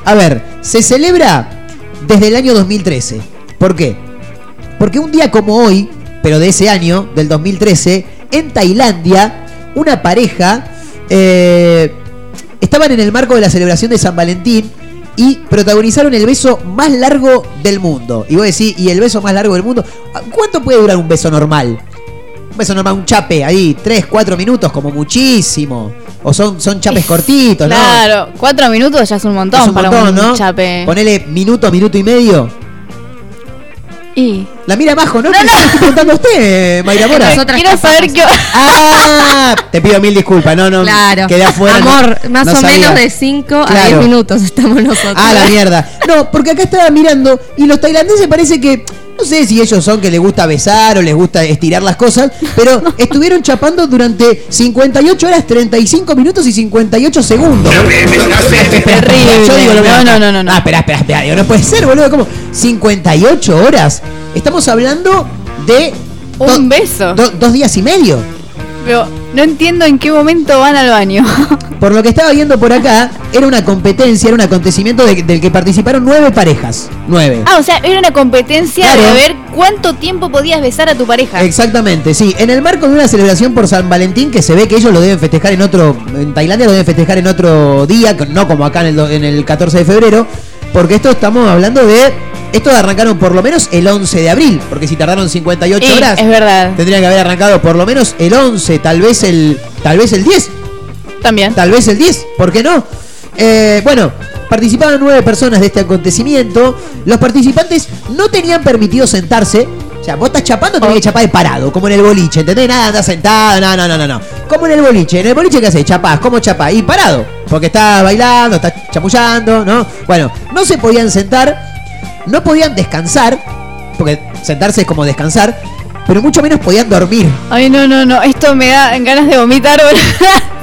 a ver, se celebra desde el año 2013. ¿Por qué? Porque un día como hoy, pero de ese año, del 2013, en Tailandia, una pareja eh, estaban en el marco de la celebración de San Valentín y protagonizaron el beso más largo del mundo. Y vos decís, ¿y el beso más largo del mundo? ¿Cuánto puede durar un beso normal? Beso normal, un chape ahí, 3, 4 minutos como muchísimo. O son, son chapes cortitos, ¿no? Claro, cuatro minutos ya es un montón Es un para montón, un ¿no? chape. Ponele minuto, minuto y medio. Y. La mira Majo, ¿no? No, no. estoy preguntando a usted, Mayra Mora. Quiero saber qué. Ah, te pido mil disculpas, no, no. Claro. Quedé afuera. no- Amor, más no o sabía. menos de 5 a Claro. 10 minutos estamos nosotros. Ah, la mierda. No, porque acá estaba mirando y los tailandeses parece que. No sé si ellos son que les gusta besar o les gusta estirar las cosas, pero estuvieron chapando durante 58 horas, 35 minutos y 58 segundos. Terrible. Yo digo lo mismo. No, no, no, no, no. Ah, espera, espera, espera. Digo, no puede ser, boludo. ¿Cómo? 58 horas. Estamos hablando de. Un beso. do- dos días y medio. Pero no entiendo en qué momento van al baño. Por lo que estaba viendo por acá, era una competencia, era un acontecimiento de- del que participaron nueve parejas. Nueve. Ah, o sea, era una competencia Claro. de ver cuánto tiempo podías besar a tu pareja. Exactamente, sí. En el marco de una celebración por San Valentín, que se ve que ellos lo deben festejar en otro. En Tailandia lo deben festejar en otro día, no como acá en el, do- en el 14 de febrero. Porque esto estamos hablando de. Esto arrancaron por lo menos el 11 de abril. Porque si tardaron 58 Sí, horas. es verdad. Tendrían que haber arrancado por lo menos el 11, tal vez el. Tal vez el 10. También. Tal vez el 10, ¿por qué no? Eh, bueno, participaban nueve personas de este acontecimiento. Los participantes no tenían permitido sentarse. O sea, vos estás chapando, tenés que chapar de parado, como en el boliche, ¿entendés? Nada, andás sentado, no, no, no, no, no. Como en el boliche. En el boliche, ¿qué haces? Chapás, ¿cómo chapás? Y parado. Porque estás bailando, estás chamullando, ¿no? Bueno, no se podían sentar, no podían descansar, porque sentarse es como descansar, pero mucho menos podían dormir. Ay, no, no, no. Esto me da ganas de vomitar.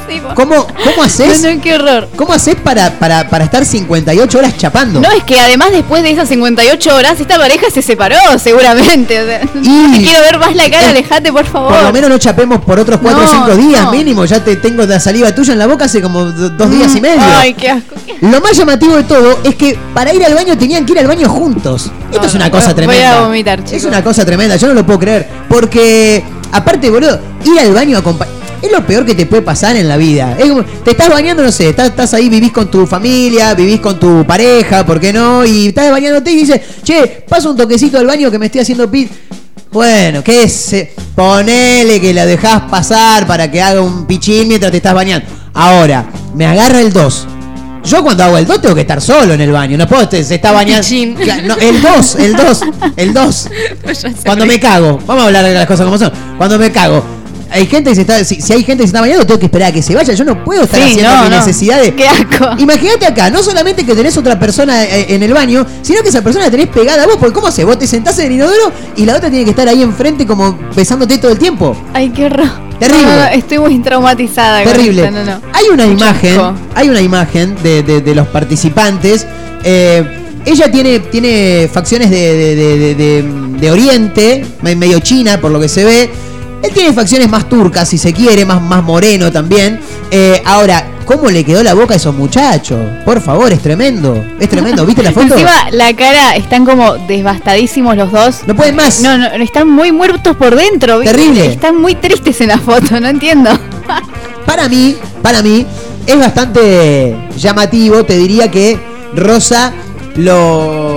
Sí. ¿Cómo, cómo haces? No, no, qué horror. ¿Cómo haces para, para, para estar 58 horas chapando? No, es que además después de esas 58 horas, esta pareja se separó, seguramente. O sea, te quiero ver más la cara, alejate, por favor. Por lo menos no chapemos por otros 4 o No, 5 días no. mínimo. Ya te tengo la saliva tuya en la boca hace como do- dos días y medio. Ay, qué asco. Lo más llamativo de todo es que para ir al baño tenían que ir al baño juntos. Esto es una cosa voy- tremenda. Voy a vomitar, chicos. Es una cosa tremenda, yo no lo puedo creer. Porque, aparte, boludo, ir al baño acompañado. Es lo peor que te puede pasar en la vida. Es como, te estás bañando, no sé, estás, estás ahí, vivís con tu familia, vivís con tu pareja, ¿por qué no? Y estás bañándote y dices, che, pasa un toquecito al baño que me estoy haciendo pis. Bueno, ¿qué es? Eh, Ponele que la dejás pasar para que haga un pichín mientras te estás bañando. Ahora, me agarra el 2. Yo cuando hago el 2 tengo que estar solo en el baño. No puedo, te- se está bañando. No, el 2, el 2, el 2. Cuando me cago, vamos a hablar de las cosas como son. Cuando me cago, hay gente que se está, si, si hay gente que se está bañando, tengo que esperar a que se vaya. Yo no puedo estar Sí, haciendo no, mi no. necesidad de. Qué asco. Imagínate acá, no solamente que tenés otra persona eh, en el baño, sino que esa persona la tenés pegada a vos. Porque ¿cómo haces? Vos te sentás en el inodoro y la otra tiene que estar ahí enfrente como besándote todo el tiempo. Ay, qué horror. Terrible. No, estoy muy traumatizada. Terrible. esto, no, no. Hay una imagen, hay una imagen de, de- de los participantes. Eh, ella tiene, tiene facciones de, de- de- de- Oriente, me- medio china por lo que se ve. Él tiene facciones más turcas, si se quiere, más, más moreno también. Eh, ahora, ¿cómo le quedó la boca a esos muchachos? Por favor, es tremendo. Es tremendo. ¿Viste la foto? Encima, la cara, están como devastadísimos los dos. No pueden más. No, no, están muy muertos por dentro. Terrible. Están muy tristes en la foto, no entiendo. Para mí, para mí, es bastante llamativo, te diría que Rosa lo.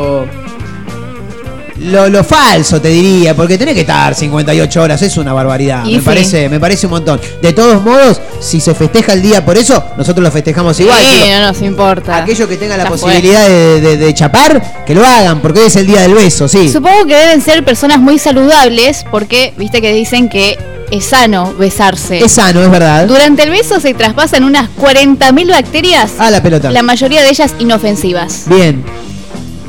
Lo, lo falso, te diría, porque tenés que estar 58 horas, es una barbaridad. Y me sí. parece, me parece un montón. De todos modos, si se festeja el día por eso, nosotros lo festejamos igual. Sí, no nos importa. aquellos que tengan la posibilidad de, de- de chapar, que lo hagan, porque hoy es el día del beso, sí. Supongo que deben ser personas muy saludables, porque viste que dicen que es sano besarse. Es sano, es verdad. Durante el beso se traspasan unas 40.000 bacterias, Ah, la pelota. la mayoría de ellas inofensivas. Bien.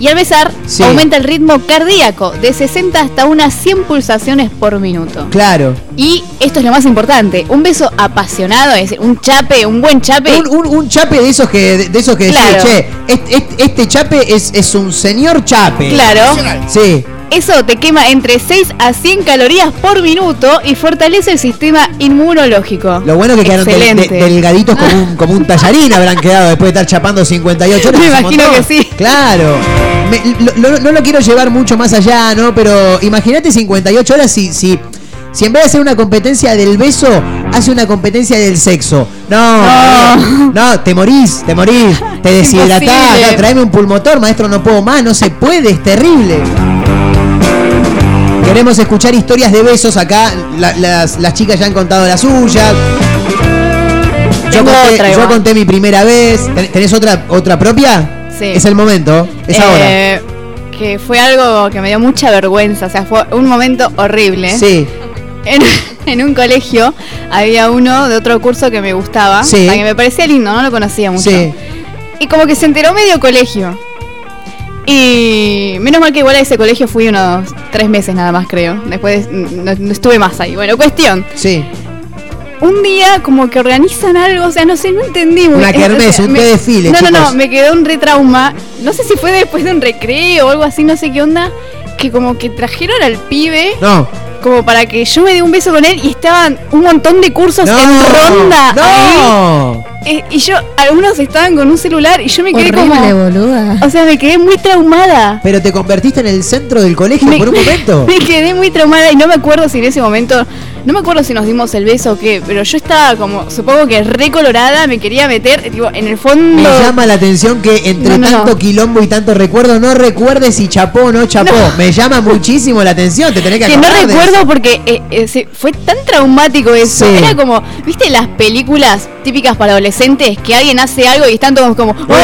Y al besar, Sí. aumenta el ritmo cardíaco de 60 hasta unas 100 pulsaciones por minuto. Claro. Y esto es lo más importante, un beso apasionado, es decir, un chape, un buen chape. Un, un- un chape de esos que, de, esos que decís, Claro. che, este, este- este chape es, es un señor chape. Claro. Sí. Eso te quema entre 6 a 100 calorías por minuto y fortalece el sistema inmunológico. Lo bueno que quedaron del- de- Excelente. delgaditos como un, como un tallarín habrán quedado después de estar chapando 58 horas. Me imagino que sí. Claro. Me- lo- lo- no lo quiero llevar mucho más allá, ¿no? Pero imagínate 58 horas si, si Si en vez de hacer una competencia del beso, hace una competencia del sexo. No, no, no, te morís, te morís, te deshidratás. No, tráeme un pulmotor, maestro, no puedo más, no se puede, es terrible. Queremos escuchar historias de besos acá. la- las, las chicas ya han contado las suyas. Yo Tengo conté, otra yo igual. conté mi primera vez. ¿Ten- ¿Tenés otra, otra propia? Sí. Es el momento, es ahora. Eh, Que fue algo que me dio mucha vergüenza. O sea, fue un momento horrible. Sí. En, en un colegio había uno de otro curso que me gustaba. Sí. o sea, que me parecía lindo, no lo conocía mucho. Sí. Y como que se enteró medio colegio. Y menos mal que igual a ese colegio fui unos tres meses nada más, creo. Después no, no estuve más ahí. Bueno, cuestión. Sí. Un día como que organizan algo, o sea, no sé, no entendí Una kermés, O sea, un me- desfile, No, no, no, me quedó un retrauma. No sé si fue después de un recreo o algo así, no sé qué onda. Que como que trajeron al pibe No. como para que yo me dé un beso con él y estaban un montón de cursos No, en ronda. no. ahí. Eh, y yo, algunos estaban con un celular y yo me quedé Horrible, como. boluda. O sea, me quedé muy traumada. Pero te convertiste en el centro del colegio Me- por un momento. Me quedé muy traumada y no me acuerdo si en ese momento, no me acuerdo si nos dimos el beso o qué, pero yo estaba como, supongo que recolorada, me quería meter, tipo, en el fondo. Me llama la atención que entre No, no, tanto no. quilombo y tanto recuerdo no recuerdes si chapó o no chapó. Me llama muchísimo la atención, te tenés que que no acordar de recuerdo eso. porque eh, eh, fue tan traumático eso. Sí. Era como, ¿viste las películas típicas para adolescentes que alguien hace algo y están todos como, ¡Oh,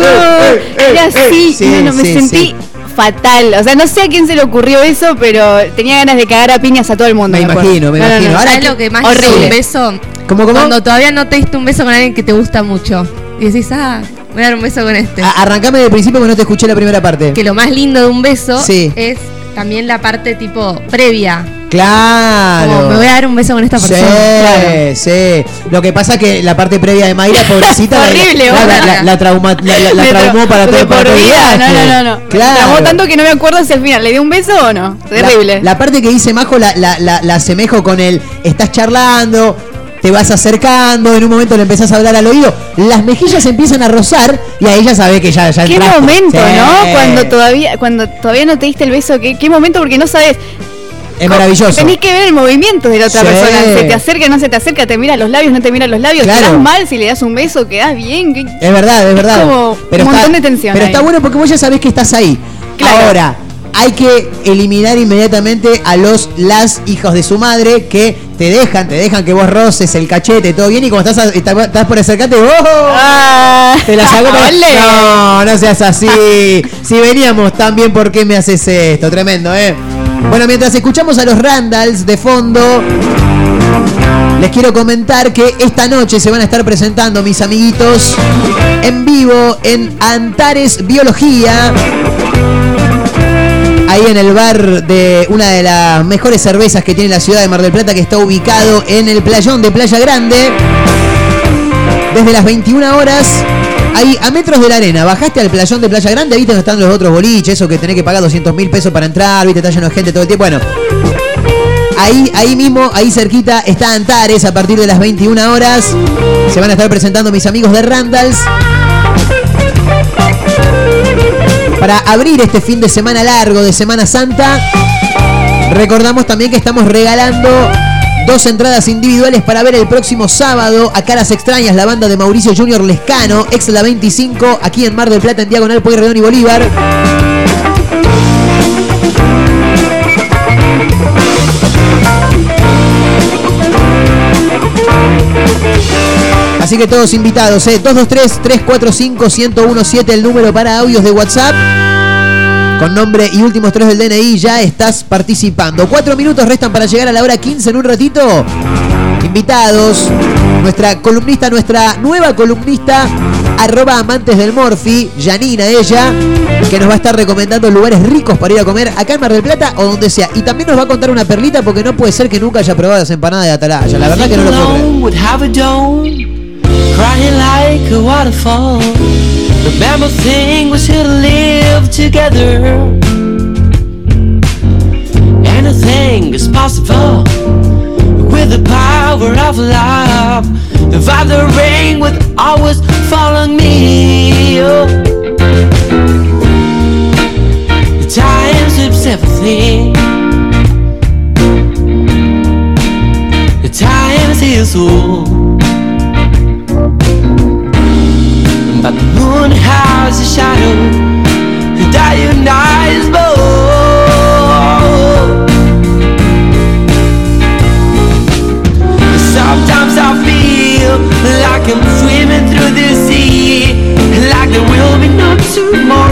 eh, Era así, Sí, no, me sí, sentí sí. Fatal. O sea, no sé a quién se le ocurrió eso, pero tenía ganas de cagar a piñas a todo el mundo. Me imagino, me No, no, imagino. no. Ahora ¿Sabes que- lo que más horrible. es un beso? ¿Cómo, cómo? Cuando todavía no te diste un beso con alguien que te gusta mucho. Y decís, ah, voy a dar un beso con este. A- arrancame del principio porque no te escuché la primera parte. Que lo más lindo de un beso Sí. es también la parte tipo previa. Claro. Como me voy a dar un beso con esta Sí, persona. Claro. sí. Lo que pasa es que la parte previa de Mayra, pobrecita, Horrible, la, la, la- trauma- traumó tra- para todo para todo viaje. No, no, no, no. Claro. Traumó tanto que no me acuerdo si al final le di un beso o no. Terrible. La, parte que dice Majo la, la, la, la asemejo con el estás charlando, te vas acercando, en un momento le empezás a hablar al oído, las mejillas empiezan a rozar y ahí ya sabés que ya, ya Qué entraste. momento, Sí. ¿no? Cuando todavía, cuando todavía no te diste el beso, qué, qué momento porque no sabes. Es maravilloso. Tenés que ver el movimiento de la otra Sí. persona. Se te acerca, no se te acerca, te mira los labios, no te mira los labios. Claro. Quedás mal si le das un beso, quedás bien. Es verdad, es verdad. como un montón de tensión Pero ahí. está bueno porque vos ya sabés que estás ahí. Claro. Ahora, hay que eliminar inmediatamente a los las hijos de su madre que te dejan, te dejan que vos roces el cachete, todo bien, y cuando estás, a- estás, estás por acercarte, ¡oh! Ah, Te la sacó. No, no seas así. Si veníamos tan bien, ¿por qué me haces esto? Tremendo, ¿eh? Bueno, mientras escuchamos a los Randalls de fondo, les quiero comentar que esta noche se van a estar presentando mis amiguitos en vivo en Antares Biología. Ahí en el bar de una de las mejores cervezas que tiene la ciudad de Mar del Plata, que está ubicado en el playón de Playa Grande. Desde las 21 horas, ahí a metros de la arena, bajaste al playón de Playa Grande, viste donde están los otros boliches, eso que tenés que pagar 200 mil pesos para entrar, viste, está lleno de gente todo el tiempo. Bueno, ahí, ahí mismo, ahí cerquita, está Antares a partir de las 21 horas. Se van a estar presentando mis amigos de Randalls. Para abrir este fin de semana largo de Semana Santa, recordamos también que estamos regalando dos entradas individuales para ver el próximo sábado a Caras Extrañas, la banda de Mauricio Junior Lescano, ex la 25, aquí en Mar del Plata, en Diagonal Pueyrredón y Bolívar. Así que todos invitados, ¿eh? 223-345-1017 el número para audios de WhatsApp. Con nombre y últimos tres del DNI ya estás participando. Cuatro minutos restan para llegar a la hora 15 en un ratito. Invitados, nuestra columnista, nuestra nueva columnista, arroba amantes del Morfi, Janina ella, que nos va a estar recomendando lugares ricos para ir a comer acá en Mar del Plata o donde sea. Y también nos va a contar una perlita porque no puede ser que nunca haya probado las empanadas de Atalaya. La verdad que no lo puedo. The memorable thing was here to live together. Anything is possible with the power of love. The vibe, the rain was always following me. Oh. The time slips everything. The time is here, so. But the moon has a shadow that unites both. Sometimes I feel like I'm swimming through the sea, like there will be no tomorrow.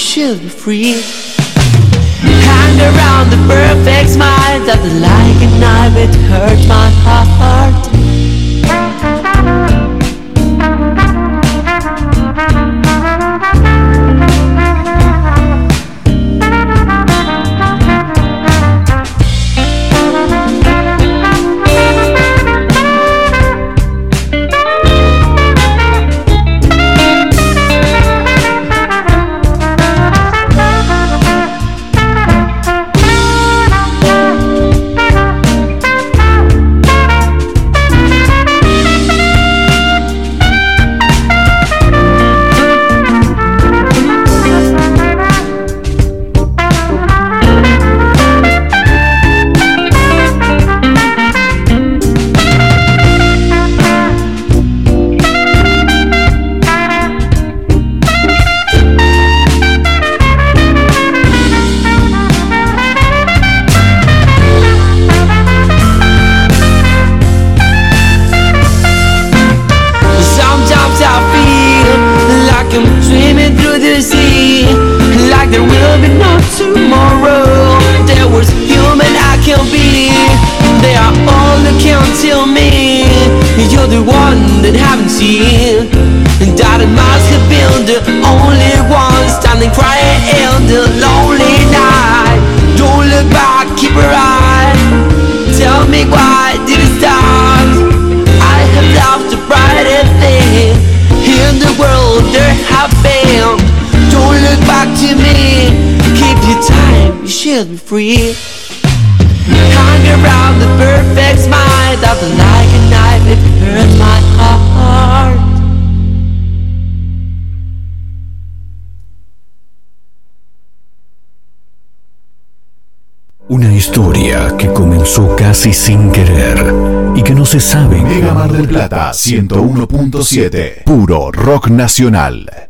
Should be free. Hang around the perfect smile that like a knife it hurt my heart. Free. Hang around the perfect smile that like a knife it hurts my heart. Una historia que comenzó casi sin querer y que no se sabe. Mega Mar del Plata 101.7. Puro rock nacional.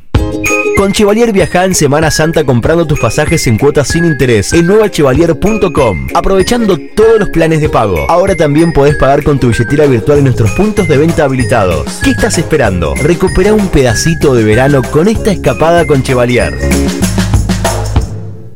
Con Chevalier viaja en Semana Santa comprando tus pasajes en cuotas sin interés en nuevachevalier.com, aprovechando todos los planes de pago. Ahora también podés pagar con tu billetera virtual en nuestros puntos de venta habilitados. ¿Qué estás esperando? Recupera un pedacito de verano con esta escapada con Chevalier.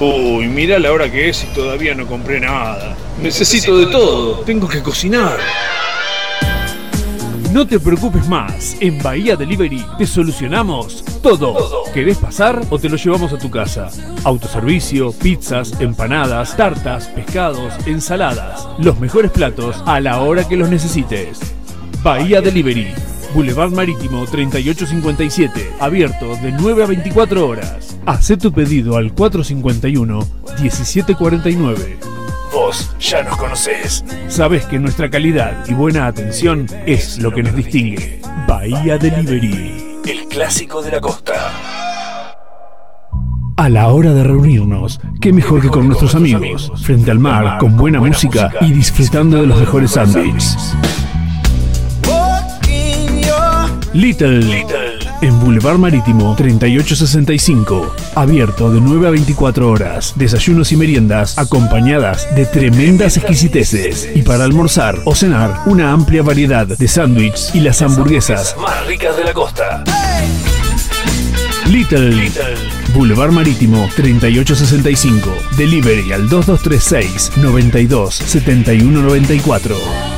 Uy, mira la hora que es y todavía no compré nada. Necesito de todo. Tengo que cocinar. No te preocupes más, en Bahía Delivery te solucionamos todo. ¿Querés pasar o te lo llevamos a tu casa? Autoservicio, pizzas, empanadas, tartas, pescados, ensaladas. Los mejores platos a la hora que los necesites. Bahía Delivery, Boulevard Marítimo 3857, abierto de 9 a 24 horas. Haz tu pedido al 451-1749. Vos ya nos conocés. Sabés que nuestra calidad y buena atención es lo que nos distingue. Bahía Delivery, el clásico de la costa. A la hora de reunirnos, qué mejor que con nuestros amigos, frente al mar, con buena música y disfrutando de los mejores sándwiches. Little, en Boulevard Marítimo 3865, abierto de 9 a 24 horas, desayunos y meriendas acompañadas de tremendas exquisiteces y para almorzar o cenar una amplia variedad de sándwiches y las hamburguesas más ricas de la costa. Little, Boulevard Marítimo 3865, delivery al 2236 92 7194.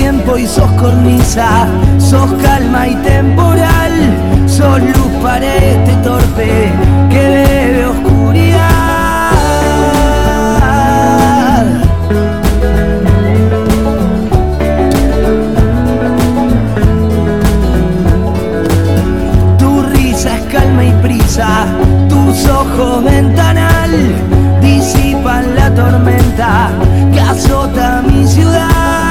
Tiempo y sos cornisa, sos calma y temporal, sos luz para este torpe que bebe oscuridad. Tu risa es calma y prisa, tus ojos ventanal disipan la tormenta que azota mi ciudad.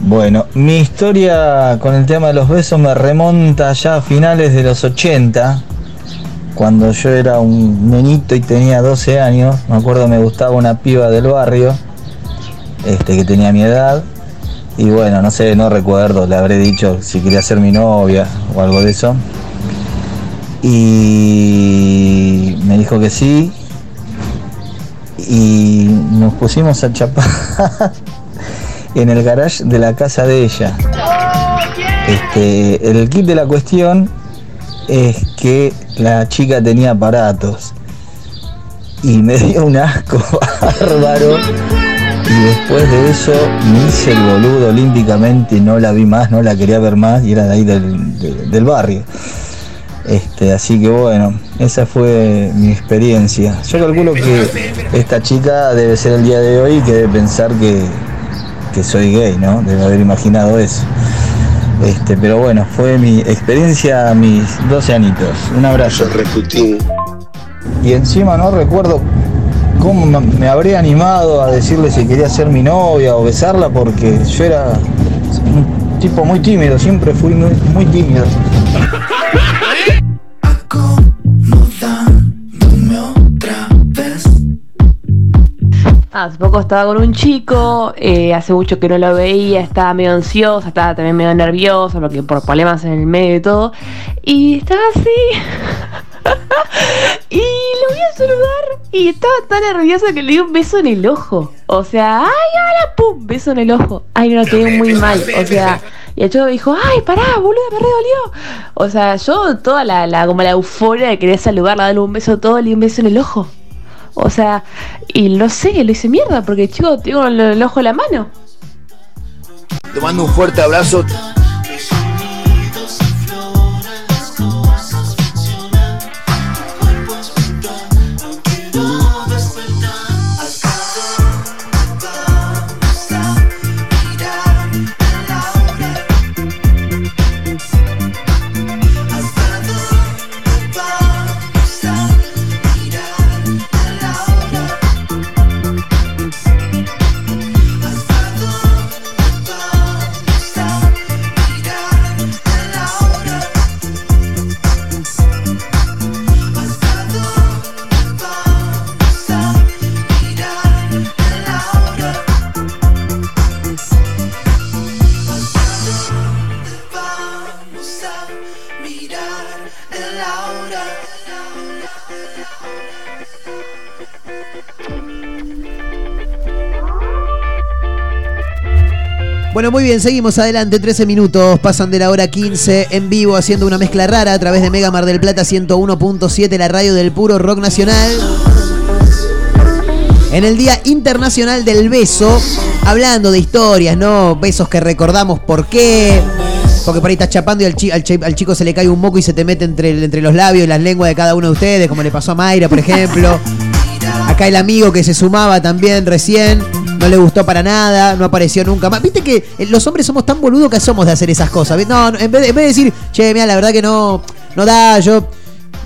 Bueno, mi historia con el tema de los besos me remonta ya a finales de los 80, cuando yo era un nenito y tenía 12 años. Me acuerdo me gustaba una piba del barrio, este, que tenía mi edad. Y bueno, no sé, no recuerdo, le habré dicho si quería ser mi novia o algo de eso. Y me dijo que sí. Y nos pusimos a chapar en el garage de la casa de ella. Este, el kit de la cuestión es que la chica tenía aparatos y me dio un asco bárbaro y después de eso me hice el boludo olímpicamente, no la vi más, no la quería ver más y era de ahí del, de- del barrio. Este, así que bueno, esa fue mi experiencia. Yo calculo que esta chica debe ser el día de hoy que debe pensar que, que soy gay, ¿no? Debe haber imaginado eso. Este, pero bueno, fue mi experiencia a mis 12 añitos. Un abrazo. Y encima no recuerdo cómo me- me habría animado a decirle si quería ser mi novia o besarla porque yo era un tipo muy tímido, siempre fui muy, muy tímido. Hace poco estaba con un chico, eh, hace mucho que no lo veía, estaba medio ansiosa, estaba también medio nerviosa porque por problemas en el medio y todo. Y estaba así. y lo voy a saludar y estaba tan nerviosa que le di un beso en el ojo. O sea, ay, ahora, pum, beso en el ojo. Ay, no, quedé muy mal. O sea, y el chico dijo, ay, pará, boludo, me re dolió. O sea, yo toda la, la, como la euforia de querer saludarla, darle un beso todo, le di un beso en el ojo. O sea, y no sé, le hice mierda porque chico, tengo el, el ojo en la mano. Te mando un fuerte abrazo. Bueno, muy bien, seguimos adelante, 13 minutos, pasan de la hora 15 en vivo haciendo una mezcla rara a través de Mega Mar del Plata 101.7, la radio del puro rock nacional. En el Día Internacional del Beso, hablando de historias, ¿no? Besos que recordamos por qué. Porque por ahí estás chapando y al, chi- al chi- al chico se le cae un moco y se te mete entre, entre los labios y las lenguas de cada uno de ustedes, como le pasó a Mayra, por ejemplo. Acá el amigo que se sumaba también recién, no le gustó para nada, no apareció nunca más. Viste que eh, los hombres somos tan boludos que somos de hacer esas cosas. No, no, en vez en vez de decir, che, mira, la verdad que no, no da, yo.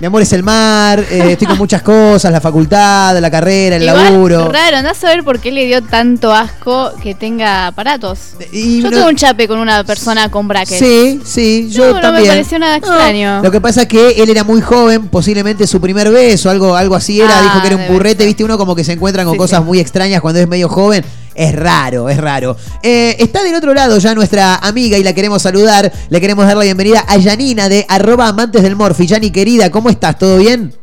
Mi amor es el mar, eh, estoy con muchas cosas, la facultad, la carrera, el Igual, laburo. raro, andás a saber por qué le dio tanto asco que tenga aparatos. yo no- tuve un chape con una persona con brackets. Sí, sí, yo No, no también. me pareció nada extraño. Lo que pasa es que él era muy joven, posiblemente su primer beso, algo, algo así era, Ah, dijo que era un debe purrete, viste uno como que se encuentran con Sí, cosas sí. muy extrañas cuando es medio joven. Es raro, es raro. Eh, está del otro lado ya nuestra amiga y la queremos saludar. Le queremos dar la bienvenida a Yanina de arroba amantes del Morphy. Yani querida, ¿cómo estás? ¿Todo bien?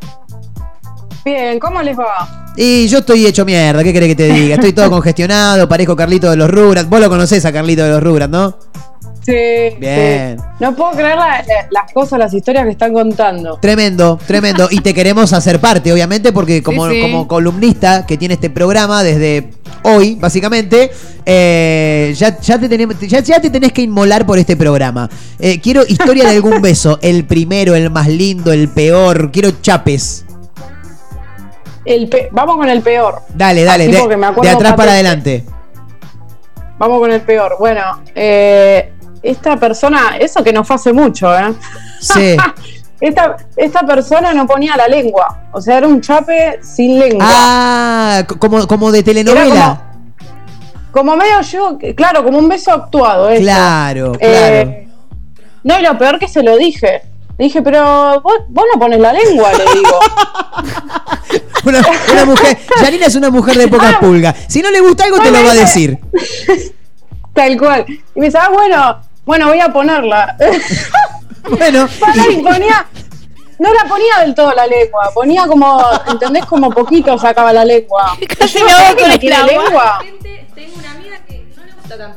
Bien, ¿cómo les va? Y yo estoy hecho mierda, ¿qué querés que te diga? Estoy todo congestionado, parezco Carlito de los Rugrats. Vos lo conocés a Carlito de los Rugrats, ¿no? Sí. Bien. sí. No puedo creer la- las cosas, las historias que están contando. Tremendo, tremendo. Y te queremos hacer parte, obviamente, porque como, Sí, sí. como columnista que tiene este programa desde hoy, básicamente, eh, ya, ya, te tenemos, ya, ya te tenés que inmolar por este programa. Eh, quiero historia de algún beso. El primero, el más lindo, el peor. Quiero chapes. El pe- Vamos con el peor. Dale, dale, de, de atrás para patente. adelante. Vamos con el peor. Bueno, eh, esta persona, eso que no fue hace mucho, ¿eh? Sí. esta, esta persona no ponía la lengua. O sea, era un chape sin lengua. Ah, como, como de telenovela. Como medio yo, claro, como un beso actuado. eso. Claro, Eh, claro. no, y lo peor que se lo dije. Dije, pero vos, vos no pones la lengua, le digo. Una, una mujer. Janina es una mujer de pocas pulgas. Si no le gusta algo, te lo va a decir. Tal cual. Y me dice, ah, bueno, bueno, voy a ponerla. Bueno. Y ponía, no la ponía del todo la lengua, ponía como, ¿entendés? Como poquito sacaba la lengua. Casi me ¿sabés ahogo que con no el agua. lengua?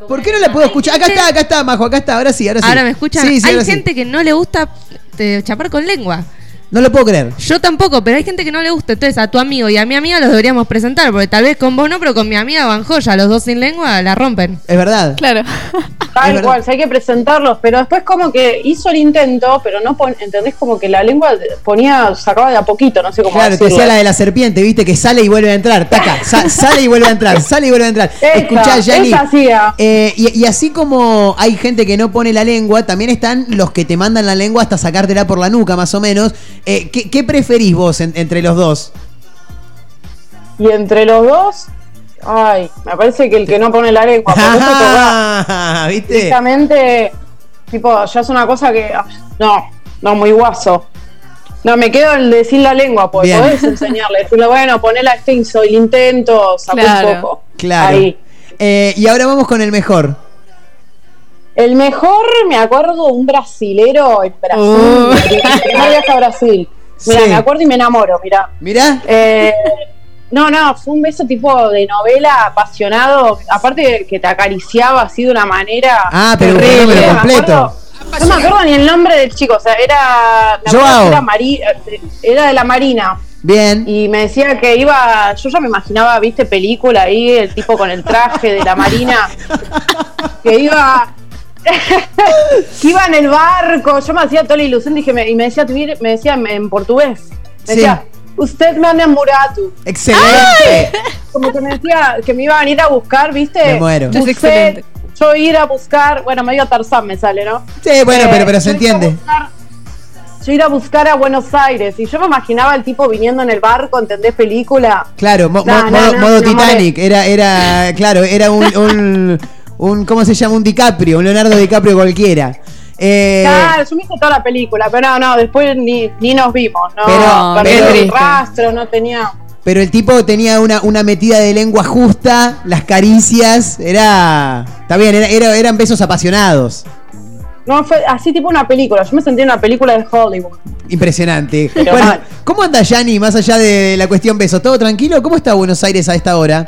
¿Por qué no la puedo escuchar? Acá está, acá está, Majo, acá está. Ahora sí, ahora sí. Ahora me escuchan. Sí, sí, hay ahora sí. gente que no le gusta eh, chapar con lengua. No lo puedo creer. Yo tampoco, pero hay gente que no le gusta. Entonces a tu amigo y a mi amiga los deberíamos presentar, porque tal vez con vos no, pero con mi amiga van joya, los dos sin lengua la rompen. Es verdad. Claro. Tal cual, si hay que presentarlos, pero después como que hizo el intento, pero no pon- ¿entendés? Como que la lengua ponía, sacaba de a poquito, no sé cómo Claro, te decirlo. decía la de la serpiente, viste, que sale y vuelve a entrar. Taca, sa- sale y vuelve a entrar, sale y vuelve a entrar. Esa, Escuchá, hacía. eh, y, y así como hay gente que no pone la lengua, también están los que te mandan la lengua hasta sacártela por la nuca, más o menos. Eh, ¿qué, qué preferís vos en- entre los dos? Y entre los dos, ay, me parece que el que no pone la lengua, por. Ah, ¿Viste? Directamente, tipo, ya es una cosa que, no, no, muy guaso. No, me quedo el decir la lengua, porque Bien. podés enseñarle, decirle, bueno, ponela este, hizo el intento, sacó Claro. un poco. Claro. Ahí. Eh, y ahora vamos con el mejor. El mejor, me acuerdo, un brasilero en Brasil. Mi primer viaje a Brasil. Mira, Sí. me acuerdo y me enamoro, mira. Mirá. Eh, no, no, fue un beso tipo de novela apasionado. Aparte que te acariciaba así de una manera. Ah, pero terrible. un número Me completo. acuerdo- No me acuerdo ni el nombre del chico, o sea, era. Joao. Era, Mari- era de la Marina. Bien. Y me decía que iba. Yo ya me imaginaba, viste, película ahí, el tipo con el traje de la Marina. que iba que iba en el barco, yo me hacía toda la ilusión, dije, me- y me decía, me decía en portugués, me Sí. decía, usted me ha enamorado. Excelente. Como que me decía que me iba a venir a buscar, ¿viste? Me muero. Usted, Es excelente. Yo ir a buscar, bueno, medio Tarzán me sale, ¿no? Sí, bueno, Eh, pero, pero se entiende. Yo ir a buscar a Buenos Aires y yo me imaginaba el tipo viniendo en el barco, ¿entendés? Película. Claro, mo- mo- modo, modo. Titanic. Era, era, claro, era un, un, un- ¿cómo se llama? Un DiCaprio, un Leonardo DiCaprio cualquiera. Eh, me hice toda la película, pero no, no, después ni, ni nos vimos, ¿no? Pero- pero- el rastro, no tenía. pero el tipo tenía una, una metida de lengua justa, las caricias, era... Está bien, era- era- eran besos apasionados. No, fue así tipo una película. Yo me sentí en una película de Hollywood. Impresionante. Pero bueno, mal. ¿cómo anda Yanni más allá de la cuestión besos? ¿Todo tranquilo? ¿Cómo está Buenos Aires a esta hora?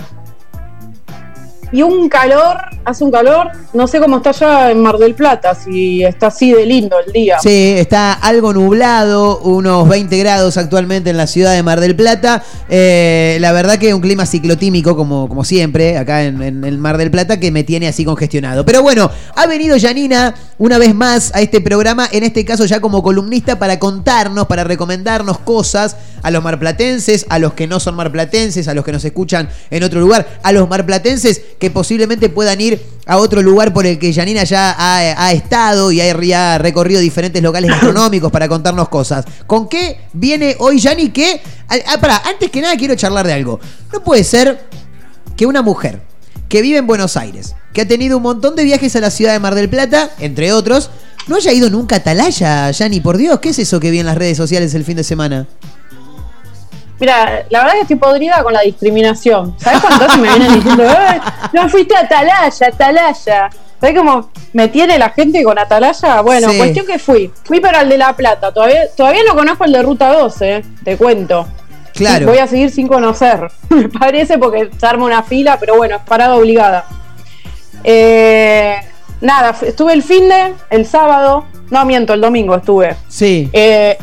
Y un calor, hace un calor, no sé cómo está allá en Mar del Plata, si está así de lindo el día. Sí, está algo nublado, unos 20 grados actualmente en la ciudad de Mar del Plata. Eh, la verdad que un clima ciclotímico, como, como siempre, acá en, en el Mar del Plata, que me tiene así congestionado. Pero bueno, ha venido Janina una vez más a este programa, en este caso ya como columnista, para contarnos, para recomendarnos cosas a los marplatenses, a los que no son marplatenses, a los que nos escuchan en otro lugar, a los marplatenses que posiblemente puedan ir a otro lugar por el que Janina ya ha, ha estado y ha, ha recorrido diferentes locales gastronómicos para contarnos cosas. ¿Con qué viene hoy Jani? Que, ah, pará, antes que nada quiero charlar de algo. No puede ser que una mujer que vive en Buenos Aires, que ha tenido un montón de viajes a la ciudad de Mar del Plata, entre otros, no haya ido nunca a Atalaya, Jani, por Dios, ¿qué es eso que vi en las redes sociales el fin de semana? Mira, la verdad que estoy podrida con la discriminación. ¿Sabes cuántas me vienen diciendo, "Ay, no fuiste a Atalaya, Atalaya? ¿Sabes cómo me tiene la gente con Atalaya? Bueno, Sí. cuestión que fui. Fui para el de La Plata. Todavía, todavía no conozco el de Ruta 12, te cuento. Claro. Voy a seguir sin conocer. Me parece porque se arma una fila, pero bueno, es parada obligada. Eh, nada, estuve el fin de, el sábado, no miento, el domingo estuve. Sí. Eh,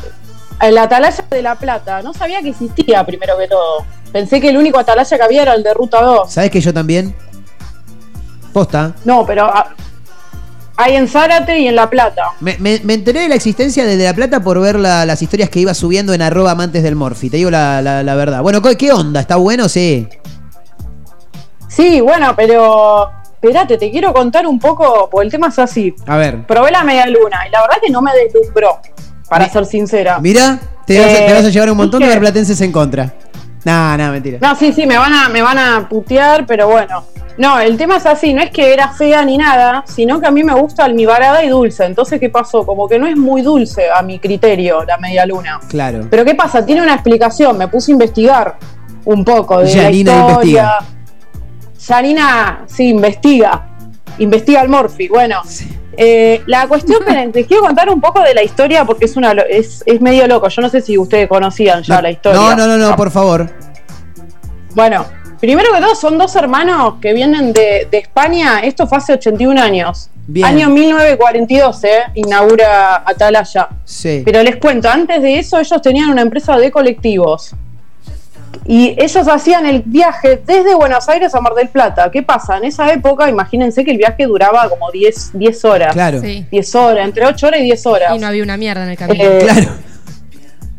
el Atalaya de La Plata. No sabía que existía primero que todo. Pensé que el único Atalaya que había era el de Ruta 2. ¿Sabes que yo también? Posta. No, pero ah, hay en Zárate y en La Plata. Me, me- me enteré de la existencia de La Plata por ver la- las historias que iba subiendo en arroba amantes del Morphy. Te digo la, la- la verdad. Bueno, ¿qué- ¿qué onda? ¿Está bueno? Sí. Sí, bueno, pero. Espérate, te quiero contar un poco, porque el tema es así. A ver. Probé la media luna y la verdad que no me deslumbró, para ser sincera. Mira, te, vas a- Eh, te vas a llevar un montón de ¿qué? marplatenses en contra. Nah, nah, mentira. No, sí, sí, me van a, me van a putear, pero bueno. No, el tema es así, no es que era fea ni nada, sino que a mí me gusta almibarada y dulce. Entonces, ¿qué pasó? Como que no es muy dulce a mi criterio la media luna. Claro. Pero ¿qué pasa? Tiene una explicación, me puse a investigar un poco de la historia. investiga. Yanina, sí, investiga. Investiga el Morphy. Bueno, eh, la cuestión que les quiero contar un poco de la historia porque es una es, es medio loco. Yo no sé si ustedes conocían ya la historia. No, no, no, no, por favor. Bueno, primero que todo, son dos hermanos que vienen de, de España. Esto fue hace 81 años. Bien. Año 1942, ¿eh? Inaugura Atalaya. Sí. Pero les cuento, antes de eso, ellos tenían una empresa de colectivos. Y ellos hacían el viaje desde Buenos Aires a Mar del Plata. ¿Qué pasa? En esa época, imagínense que el viaje duraba como 10, 10 horas. Claro. Sí. 10 horas, entre 8 horas y 10 horas. Y no había una mierda en el camino. Eh, Claro.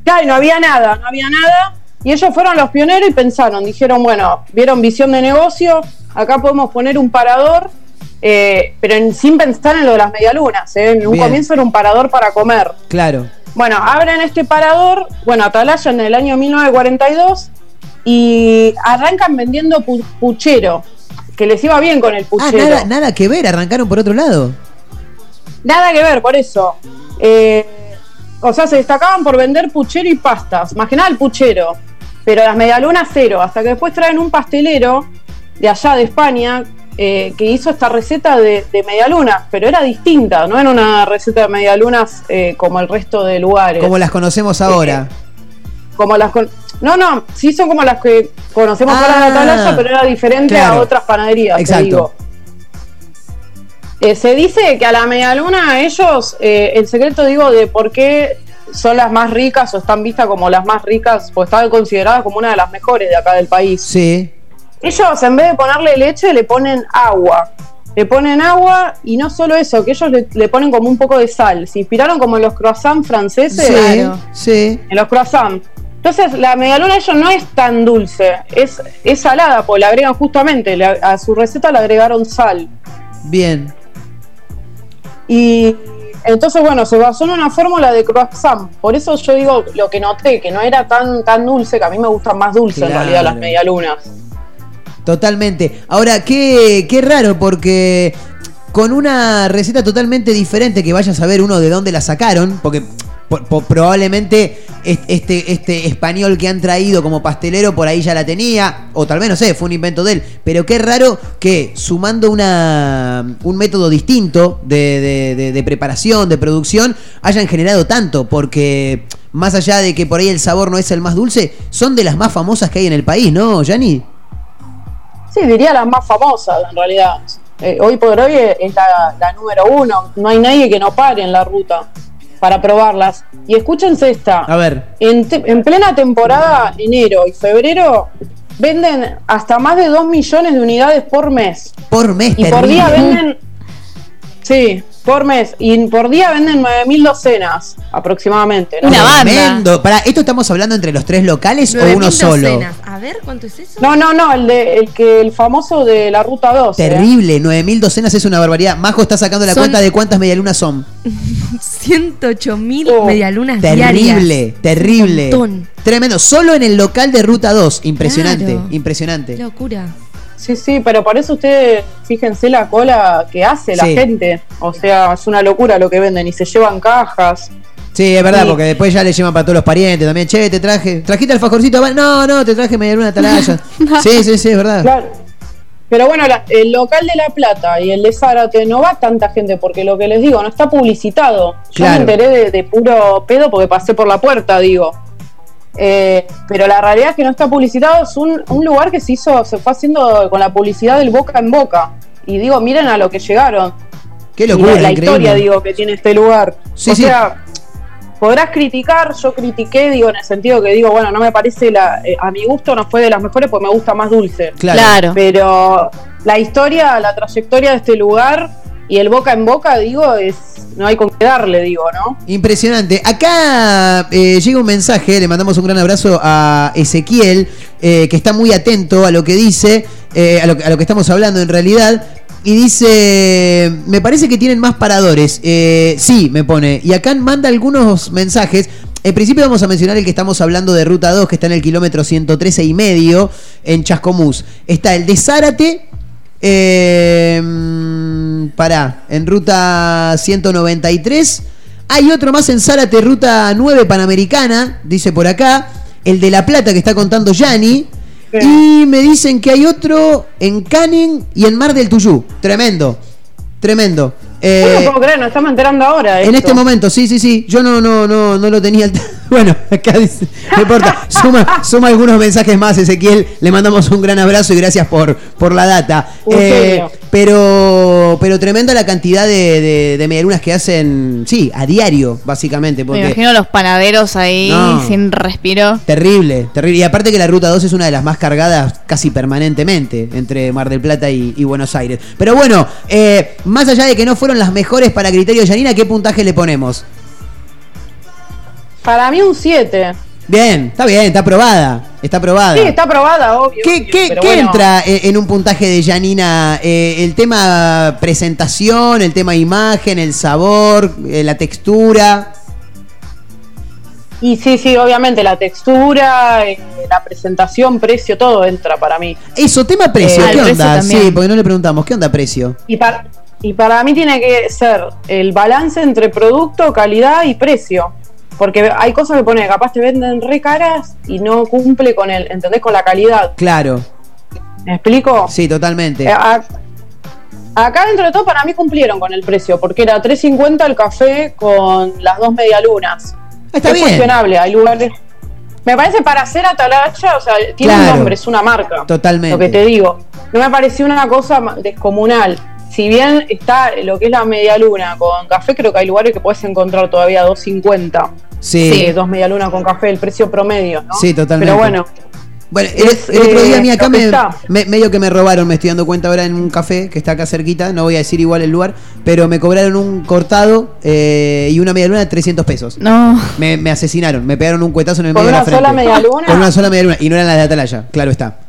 Claro, y no había nada, no había nada. Y ellos fueron los pioneros y pensaron, dijeron, bueno, vieron visión de negocio, acá podemos poner un parador, eh, pero en- sin pensar en lo de las medialunas. ¿eh? En un Bien. comienzo era un parador para comer. Claro. Bueno, abren este parador, bueno, Atalaya en el año 1942, y arrancan vendiendo pu- puchero, que les iba bien con el Ah, puchero. nada, nada que ver, arrancaron por otro lado. Nada que ver, por eso. Eh, o sea, se destacaban por vender puchero y pastas. Más que nada el puchero. Pero las medialunas cero. Hasta que después traen un pastelero de allá de España eh, que hizo esta receta de, de medialunas. Pero era distinta. No era una receta de medialunas eh, como el resto de lugares. Como las conocemos ahora. Como las con- No, no. Sí son como las que conocemos ahora en Ah, Atalaya, pero era diferente claro. a otras panaderías. te Exacto. digo. Eh, se dice que a la medialuna ellos, eh, el secreto digo de por qué son las más ricas o están vistas como las más ricas o están consideradas como una de las mejores de acá del país. Sí. Ellos en vez de ponerle leche le ponen agua. le ponen agua y no solo eso, que ellos le, le ponen como un poco de sal. Se inspiraron como en los croissants franceses. Sí, sí. En los croissants. Entonces, la medialuna de ellos no es tan dulce, es, es salada, porque le agregan justamente, le- a su receta le agregaron sal. Bien. Y entonces, bueno, se basó en una fórmula de croissant. Por eso yo digo lo que noté, que no era tan, tan dulce, que a mí me gustan más dulces en realidad las medialunas. Totalmente. Ahora, qué, qué raro, porque con una receta totalmente diferente, que vaya a saber uno de dónde la sacaron, porque probablemente es- este, este español que han traído como pastelero por ahí ya la tenía, o tal vez no sé, fue un invento de él, pero qué raro que sumando una, un método distinto de, de- preparación, de producción, hayan generado tanto, porque más allá de que por ahí el sabor no es el más dulce, son de las más famosas que hay en el país, ¿no, Yanni? Sí, diría las más famosas en realidad. Eh, hoy por hoy es la, la número uno. No hay nadie que no pare en la ruta para probarlas. Y escúchense esta. A ver. En, te- en plena temporada, enero y febrero, venden hasta más de 2 millones de unidades por mes. Por mes, Y por día venden. Sí, por mes. Y por día venden 9.000 docenas aproximadamente. ¿no? Tremendo. Para, ¿esto estamos hablando entre los tres locales o 9.000 uno solo? docenas. A ver, ¿cuánto es eso? No, no, no, el, de, el, que, el famoso de la ruta 2. ¿eh? Terrible, 9000 docenas es una barbaridad. Majo está sacando la Son- cuenta de cuántas medialunas son. 108 mil Oh. medialunas diarias. Terrible, terrible. Tremendo. Solo en el local de Ruta 2. Impresionante, Claro. impresionante. Qué locura. Sí, sí, pero por eso ustedes fíjense la cola que hace la Sí. gente. O sea, es una locura lo que venden y se llevan cajas. Sí, es verdad, Sí. porque después ya le llevan para todos los parientes también. Che, te traje. ¿Trajiste alfajorcito? No, no, te traje medialuna atalaya. sí, sí, sí, es verdad. Claro. Pero bueno, la- el local de La Plata y el de Zárate no va tanta gente porque lo que les digo, no está publicitado. Yo Claro. me enteré de, de puro pedo porque pasé por la puerta, digo. Eh, pero la realidad es que no está publicitado, es un, un lugar que se hizo, se fue haciendo con la publicidad del boca en boca. Y digo, miren a lo que llegaron. Qué Y locura, la, la increíble. historia, digo, que tiene este lugar. Sí, o sí. sea, podrás criticar, yo critiqué, digo, en el sentido que digo, bueno, no me parece, la, eh, a mi gusto no fue de las mejores porque me gusta más dulce. Claro. Claro. Pero la historia, la trayectoria de este lugar y el boca en boca, digo, es no hay con qué darle, digo, ¿no? Impresionante. Acá eh, llega un mensaje, le mandamos un gran abrazo a Ezequiel, eh, que está muy atento a lo que dice, eh, a, lo, a lo que estamos hablando en realidad. Y dice, me parece que tienen más paradores. Sí, me pone. Y acá manda algunos mensajes. En principio vamos a mencionar el que estamos hablando de Ruta 2, que está en el kilómetro 113 y medio, en Chascomús. Está el de Zárate, eh, pará, en ruta 193. Hay otro más en Zárate, ruta 9 Panamericana, dice por acá. El de La Plata que está contando Yanni. Y me dicen que hay otro en Canning y en Mar del Tuyú. Tremendo, tremendo. Eh, no puedo creer, nos estamos enterando ahora. en esto. este momento, sí, sí, sí. Yo no, no, no, no lo tenía. Bueno, acá dice, no importa. Suma, suma algunos mensajes más, Ezequiel. Le mandamos un gran abrazo y gracias por, por la data. Genio. Pero, pero tremenda la cantidad de, de, de medialunas que hacen, sí, a diario, básicamente. Me imagino los panaderos ahí No. sin respiro. Terrible, terrible. Y aparte que la ruta 2 es una de las más cargadas casi permanentemente entre Mar del Plata y, y Buenos Aires. Pero bueno, eh, más allá de que no fueron las mejores para criterio de Yanina, ¿qué puntaje le ponemos? Para mí un 7. Bien, está bien, está aprobada. Está aprobada. Sí, está aprobada, obvio. ¿Qué, obvio, qué- qué bueno. entra eh, en un puntaje de Janina? Eh, ¿El tema presentación, el tema imagen, el sabor, eh, la textura? Y sí, sí, obviamente la textura, eh, la presentación, precio, todo entra para mí. Eso, tema precio, ¿qué precio onda? Sí, porque no le preguntamos, ¿qué onda precio? Y para, y para mí tiene que ser el balance entre producto, calidad y precio. Porque hay cosas que pone, capaz te venden re caras y no cumple con el, ¿entendés? Con la calidad. Claro. ¿Me explico? Sí, totalmente. Eh, a- acá dentro de todo para mí cumplieron con el precio, porque era 3.50 el café con las dos medialunas. Está es bien. cuestionable, hay lugares... Me parece para hacer atalaya, o sea, tiene Claro. un nombre, es una marca. Totalmente. Lo que te digo. No me pareció una cosa descomunal. Si bien está lo que es la medialuna con café, creo que hay lugares que puedes encontrar todavía 2.50. Sí. Eh, dos medialunas con café, el precio promedio, ¿no? Sí, totalmente. Pero bueno, Bueno, el, Es, el otro día a mí eh, acá me, medio que me robaron, me estoy dando cuenta ahora en un café que está acá cerquita, no voy a decir igual el lugar, pero me cobraron un cortado eh, y una media luna de 300 pesos. No. Me, me asesinaron, me pegaron un cuetazo en el ¿Con medio de la una sola frente. medialuna? Con una sola media luna y no eran las de Atalaya, claro está.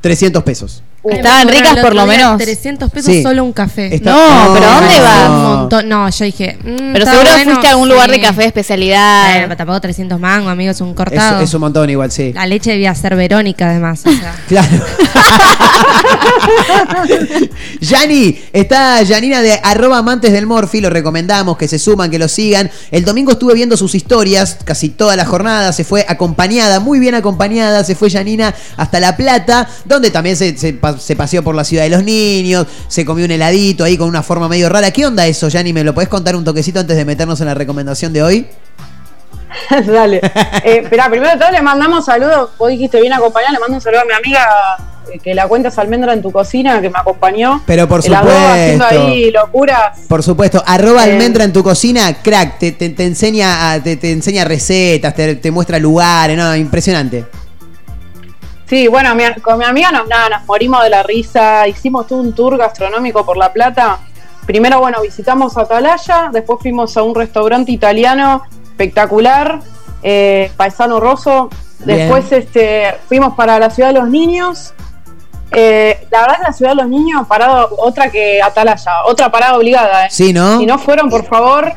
300 pesos. Estaban ricas por lo menos. 300 pesos Sí. solo un café. Está- No, pero ¿a dónde no. vas? Un montón. No, yo dije. mm, Pero seguro bueno, fuiste a algún lugar de café de especialidad. Bueno, pero tampoco 300 mangos, amigo, es un cortado. es un montón igual, sí. La leche debía ser Verónica, además. O sea. Claro. Yani, está Yanina de arroba amantes del Morfi, lo recomendamos, que se suman, que lo sigan. El domingo estuve viendo sus historias, casi toda la jornada, se fue acompañada, muy bien acompañada, se fue Yanina hasta La Plata, donde también se, se pa- se paseó por la ciudad de los niños, se comió un heladito ahí con una forma medio rara. ¿Qué onda eso, Yani? ¿Me lo podés contar un toquecito antes de meternos en la recomendación de hoy? Dale. Eh, esperá, primero de todo le mandamos saludos. Vos dijiste bien acompañada, le mando un saludo a mi amiga eh, que la cuentas almendra en tu cocina, que me acompañó. Pero por dos haciendo supuesto. ahí locuras. Por supuesto, arroba Eh. almendra en tu cocina, crack, te, te- te enseña te, te enseña recetas, te, te muestra lugares, no, impresionante. Sí, bueno, mi- con mi amiga nos, nada, nos morimos de la risa. Hicimos todo un tour gastronómico por La Plata. Primero, bueno, visitamos Atalaya, después fuimos a un restaurante italiano espectacular, eh, Paisano Rosso. Bien. Después este, fuimos para la ciudad de los niños. Eh, la verdad la ciudad de los niños, parado otra que Atalaya, otra parada obligada. ¿eh? Sí, ¿no? Si no fueron, por favor,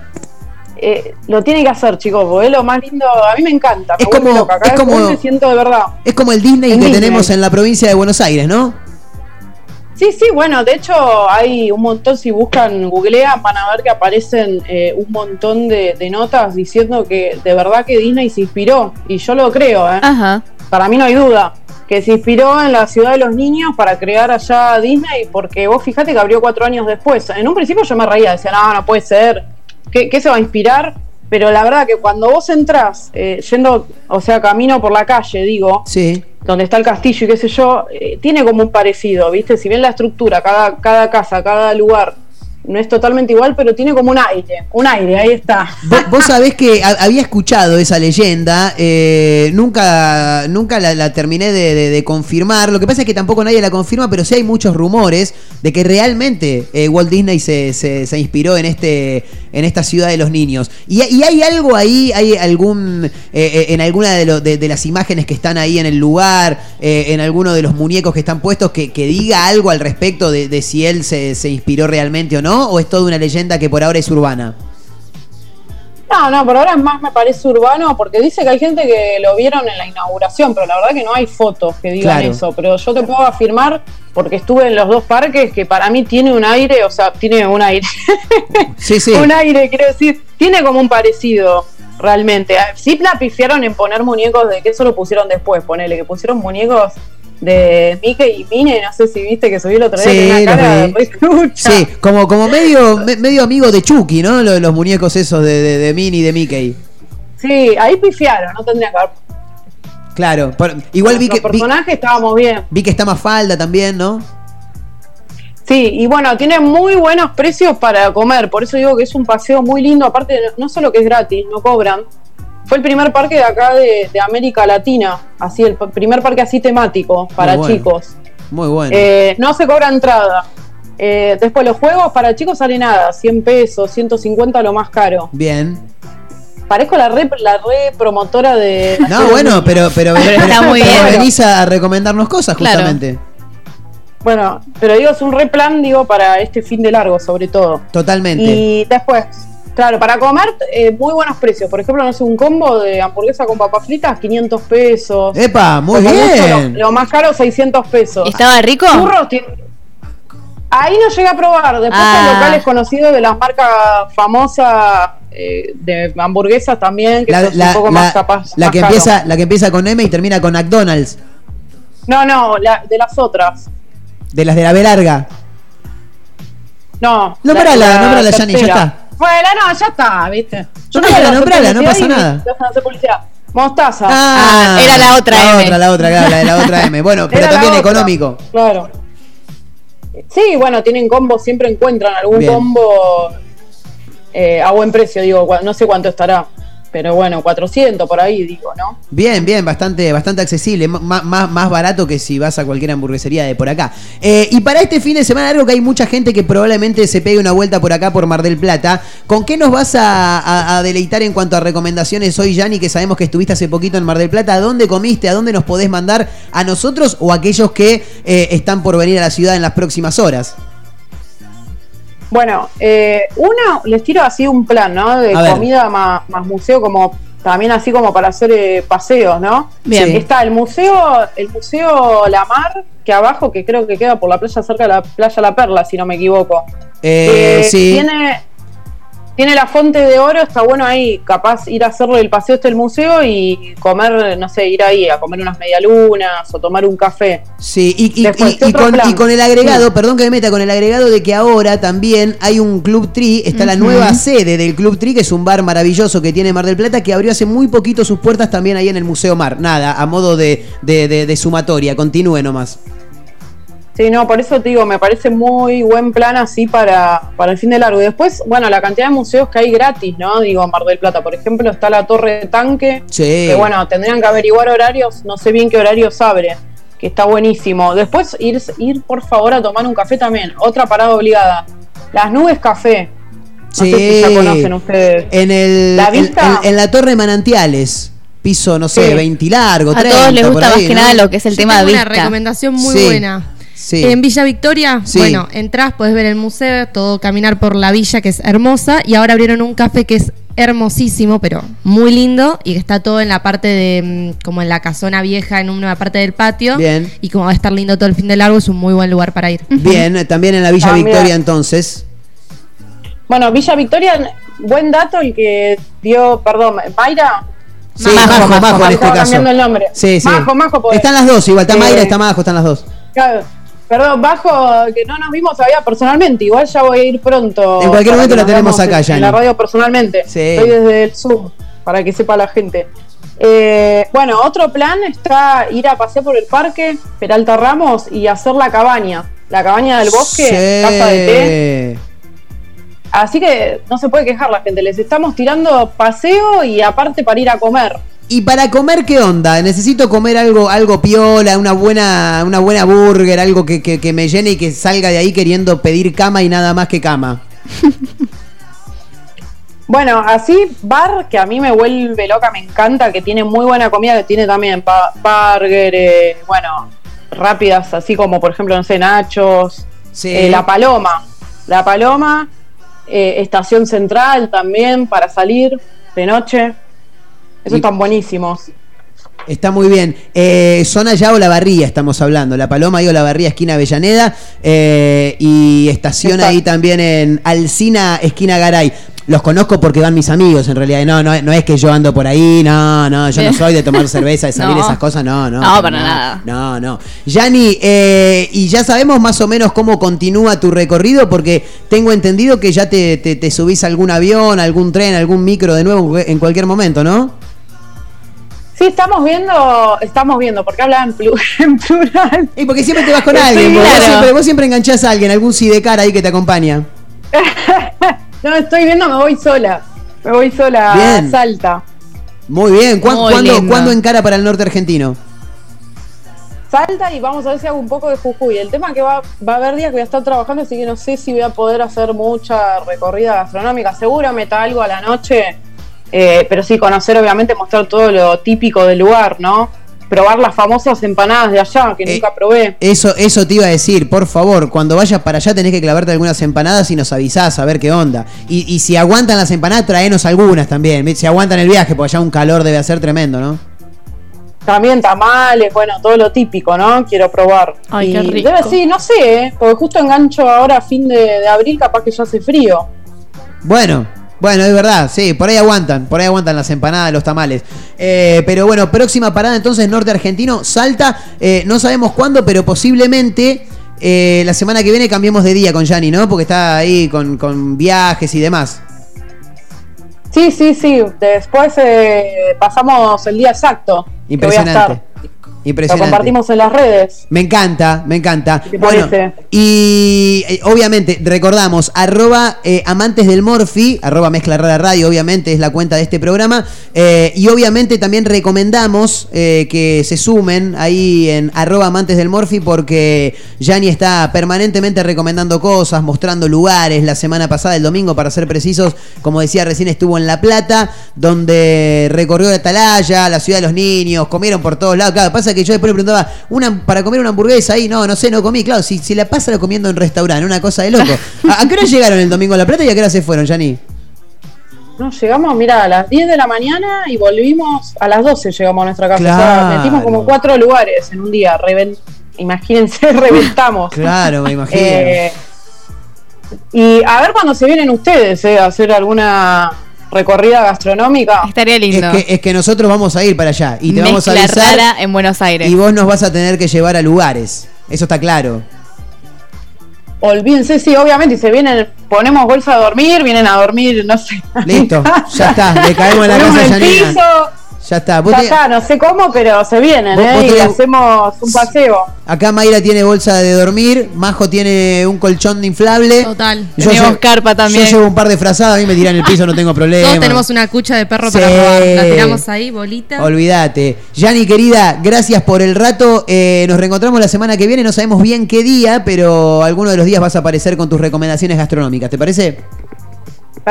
eh, lo tienen que hacer, chicos, porque es lo más lindo. A mí me encanta. Me Es como- loca. Cada es como- me siento de verdad. Es como el Disney que Disney. tenemos en la provincia de Buenos Aires, ¿no? Sí, sí, bueno, de hecho hay un montón, si buscan, googlean, van a ver que aparecen eh, un montón de, de notas diciendo que de verdad que Disney se inspiró, y yo lo creo, ¿eh? Ajá. para mí no hay duda, que se inspiró en la ciudad de los niños para crear allá Disney, porque vos fijate que abrió cuatro años después. En un principio yo me reía, decía, no, no puede ser, ¿qué, qué se va a inspirar? Pero la verdad que cuando vos entrás, eh, yendo, o sea, camino por la calle, digo, Sí. donde está el castillo y qué sé yo, eh, tiene como un parecido, ¿viste? Si bien la estructura, cada, cada casa, cada lugar no es totalmente igual, pero tiene como un aire, un aire, ahí está. Vos, vos sabés que ha- había escuchado esa leyenda, eh, nunca, nunca la, terminé de, confirmar. Lo que pasa es que tampoco nadie la confirma, pero sí hay muchos rumores de que realmente eh, Walt Disney se, se- inspiró en este, en esta ciudad de los niños. Y, hay algo ahí, hay algún, eh, en alguna de, de- las imágenes que están ahí en el lugar, en alguno de los muñecos que están puestos, que, que diga algo al respecto de, de si él se, se inspiró realmente o no, o es toda una leyenda que por ahora es urbana. No, no, por ahora es más me parece urbano, porque dice que hay gente que lo vieron en la inauguración, pero la verdad que no hay fotos que digan Claro. eso. Pero yo te puedo afirmar, porque estuve en los dos parques, que para mí tiene un aire, o sea, tiene un aire. Sí, sí. un aire, quiero decir, tiene como un parecido realmente. Sí la pifiaron en poner muñecos de que eso lo pusieron después, ponele, que pusieron muñecos de Mickey y Minnie, no sé si viste que subí el otro día, Sí, tenía una cara re trucha. Sí, como, como medio, me- medio amigo de Chucky, ¿no? Los, los muñecos esos de, de, de Minnie y de Mickey. Sí, ahí pifiaron, no tendría que haber. Claro. igual vi que, personajes estábamos bien. vi que está más falda también, ¿no? Sí, y bueno, tiene muy buenos precios para comer, por eso digo que es un paseo muy lindo, aparte no solo que es gratis, no cobran. Fue el primer parque de acá de, de América Latina, así el primer parque así temático para bueno. chicos. Muy bueno. Eh, no se cobra entrada. Eh, después los juegos para chicos sale nada, 100 pesos, 150 lo más caro. Bien. Parezco la re, la re promotora de... No, bueno, pero, pero, Pero está muy pero bien. venís a recomendarnos cosas Claro. justamente. Bueno, pero digo, es un re plan, digo, para este fin de largo, sobre todo. Totalmente. Y después, claro, para comer, eh, muy buenos precios. Por ejemplo, no sé, un combo de hamburguesa con papas fritas, 500 pesos. ¡Epa! Muy mucho, bien. Lo, lo más caro, 600 pesos. ¿Estaba rico? Churros, Ahí no llegué a probar. Después Ah. hay locales conocidos de las marcas famosas eh, de hamburguesas también, que La, son la- un poco la- más capaz. la más que caro. empieza, la que empieza con M y termina con McDonald's. No, no, la- de las otras. De las de la B larga. No. Nombrala, la- la nombrala, Yanni, ya está. Bueno, no, ya está, ¿viste? Yo Nombrala, quiero hacer nombrala, no pasa nada. hacer publicidad. Mostaza. Ah, era la otra La M. otra, la otra, claro, la de la otra M. Bueno, pero Era la también económico. Claro. Sí, bueno, tienen combo, siempre encuentran algún Bien. combo eh, a buen precio, digo, no sé cuánto estará. Pero bueno, 400 por ahí, digo, ¿no? Bien, bien, bastante, bastante accesible, más, más, barato que si vas a cualquier hamburguesería de por acá. Eh, y para este fin de semana, algo que hay mucha gente que probablemente se pegue una vuelta por acá por Mar del Plata, ¿con qué nos vas a deleitar en cuanto a recomendaciones hoy, Yanni, que sabemos que estuviste hace poquito en Mar del Plata? ¿A dónde comiste? ¿A dónde nos podés mandar a nosotros o a aquellos que eh, están por venir a la ciudad en las próximas horas? Bueno, eh, una, les tiro así un plan, ¿no? De A comida más, más museo, como también así como para hacer eh, paseos, ¿no? Bien. Sí. Está el museo, el museo La Mar, que abajo, que creo que queda por la playa cerca de la playa La Perla, si no me equivoco. Eh, Eh, sí. Tiene, tiene la fuente de oro, está bueno ahí, capaz ir a hacerle el paseo este del museo y comer, no sé, ir ahí a comer unas medialunas o tomar un café. Sí, y, y- Después, y- ¿qué y otro con, plan? y con el agregado, Sí. perdón que me meta, con el agregado de que ahora también hay un Club Tri, está la nueva sede del Club Tri, que es un bar maravilloso que tiene Mar del Plata, que abrió hace muy poquito sus puertas también ahí en el Museo Mar. Nada, a modo de, de- de- de sumatoria, continúe nomás. Sí, no, por eso te digo, me parece muy buen plan así para, para el fin de largo. Y después, bueno, la cantidad de museos que hay gratis, ¿no? Digo, en Mar del Plata, por ejemplo, está la Torre de Tanque, Sí. que bueno, tendrían que averiguar horarios, no sé bien qué horarios abre, que está buenísimo. Después, ir, ir por favor a tomar un café también, otra parada obligada. Las Nubes Café. No sé si ya conocen ustedes. En, el, La vista- en, en la Torre Manantiales, piso, no sé, Sí. 20 largo, A 30, todos les gusta más ahí, que ¿no? nada lo que es el Yo tema de tengo una vista. recomendación muy Sí. buena. Sí. En Villa Victoria, Sí. bueno, entras, puedes ver el museo, todo caminar por la villa que es hermosa y ahora abrieron un café que es hermosísimo, pero muy lindo y que está todo en la parte de mm, como en la casona vieja en una parte del patio Bien. y como va a estar lindo todo el fin de largo es un muy buen lugar para ir. Bien, también en la Villa Ah, mira. Victoria entonces. Bueno, Villa Victoria, buen dato el que dio, perdón, Mayra. Sí, Majo, Majo, en este caso. cambiando el nombre. Sí, sí. Majo, Majo, pues. Están las dos, igual, está Eh, Mayra, está Majo, están las dos. Claro. Perdón, Bajo, que no nos vimos todavía personalmente. Igual ya voy a ir pronto. En cualquier momento la tenemos acá, Yanni. En la radio personalmente. Sí. Estoy desde el Zoom, para que sepa la gente. Eh, bueno, otro plan está ir a pasear por el parque Peralta Ramos y hacer la cabaña. La cabaña del bosque, casa de té. Así que no se puede quejar la gente. Les estamos tirando paseo y aparte para ir a comer. ¿Y para comer qué onda? Necesito comer algo, algo piola, una buena, una buena burger, algo que, que- que me llene y que salga de ahí queriendo pedir cama y nada más que cama. Bueno, así bar que a mí me vuelve loca, me encanta, que tiene muy buena comida, que tiene también burger, eh, bueno, rápidas, así como por ejemplo, no sé, nachos, Sí. eh, la paloma, la paloma, eh, estación central también para salir de noche, esos Y- están buenísimos. Está muy bien. Eh, zona ya Olavarría estamos hablando. La Paloma y Olavarría, esquina Avellaneda. eh, y estación ahí también en Alcina, esquina Garay. Los conozco porque van mis amigos, en realidad. No, no, no es que yo ando por ahí, no, no, yo no soy de tomar cerveza, de salir No. esas cosas, no, no. No, para nada. No, no. Yani, eh, y ya sabemos más o menos cómo continúa tu recorrido, porque tengo entendido que ya te, te- te subís a algún avión, algún tren, algún micro de nuevo en cualquier momento, ¿no? Sí, estamos viendo, estamos viendo, porque habla en, plu- en plural. Y porque siempre te vas con Sí, alguien, porque vos, claro. siempre, vos siempre enganchás a alguien, algún sidecar ahí que te acompaña. No, estoy viendo, me voy sola. Me voy sola Bien. a Salta. Muy bien. ¿Cuán- Muy ¿Cuándo, cuándo encara para el norte argentino? Salta y vamos a ver si hago un poco de Jujuy. El tema es que va, va a haber días que voy a estar trabajando, así que no sé si voy a poder hacer mucha recorrida gastronómica. Seguro meta algo a la noche, eh, pero sí conocer, obviamente, mostrar todo lo típico del lugar, ¿no? Probar las famosas empanadas de allá, que Eh, nunca probé. Eso, eso te iba a decir, por favor, cuando vayas para allá tenés que clavarte algunas empanadas y nos avisás a ver qué onda. Y, y si aguantan las empanadas, traenos algunas también. Si aguantan el viaje, porque allá un calor debe ser tremendo, ¿no? También tamales, bueno, todo lo típico, ¿no? Quiero probar. Ay, Y qué rico. Debe, sí, no sé, ¿eh? porque justo engancho ahora a fin de, de abril, capaz que ya hace frío. Bueno, bueno, es verdad, sí, por ahí aguantan, por ahí aguantan las empanadas, los tamales. Eh, pero bueno, próxima parada entonces, norte argentino, Salta, eh, no sabemos cuándo, pero posiblemente eh, la semana que viene cambiemos de día con Yanni, ¿no? Porque está ahí con, con viajes y demás. Sí, sí, sí. Después eh, pasamos el día exacto. que voy a Impresionante. Lo compartimos en las redes. Me encanta, me encanta. ¿Qué te Bueno, parece? y eh, obviamente recordamos, arroba eh, amantes del Morfi, arroba mezcla rara radio, obviamente es la cuenta de este programa. eh, y obviamente también recomendamos eh, que se sumen ahí en arroba amantes del Morfi porque Yanni está permanentemente recomendando cosas, mostrando lugares. La semana pasada, el domingo, para ser precisos, como decía recién, estuvo en La Plata, donde recorrió Atalaya, la ciudad de los niños, comieron por todos lados. Claro, pasa que yo después le preguntaba, una, para comer una hamburguesa ahí, no, no sé, no comí. Claro, si, si la pasa la comiendo en restaurante, una cosa de loco. ¿A, a qué hora llegaron el domingo a La Plata y a qué hora se fueron, Yanni? No, llegamos, mira, a las 10 de la mañana y volvimos a las 12 llegamos a nuestra casa. O sea, metimos como cuatro lugares en un día. Reven- Imagínense, reventamos. Claro, me imagino. Eh, y a ver cuando se vienen ustedes eh, a hacer alguna recorrida gastronómica. Estaría Es lindo. que, es que nosotros vamos a ir para allá y te vamos a avisar rara en Buenos Aires. y vos nos vas a tener que llevar a lugares. Eso está claro. Olvídense, sí, obviamente, y se vienen, ponemos bolsa de dormir, vienen a dormir, no sé. Listo, ya está, le caemos en la casa a Yanina. Ya está. Vos ya te- está, no sé cómo, pero se vienen, ¿eh? y hacemos un paseo. Acá Mayra tiene bolsa de dormir, Majo tiene un colchón inflable. Total. Yo Tenemos lle- carpa también. Yo llevo un par de frazadas, a mí me tiran el piso, no tengo problema. Todos tenemos una cucha de perro Sí. para robar. La tiramos ahí, bolita. Olvídate. Yani, querida, gracias por el rato. Eh, nos reencontramos la semana que viene. No sabemos bien qué día, pero alguno de los días vas a aparecer con tus recomendaciones gastronómicas. ¿Te parece?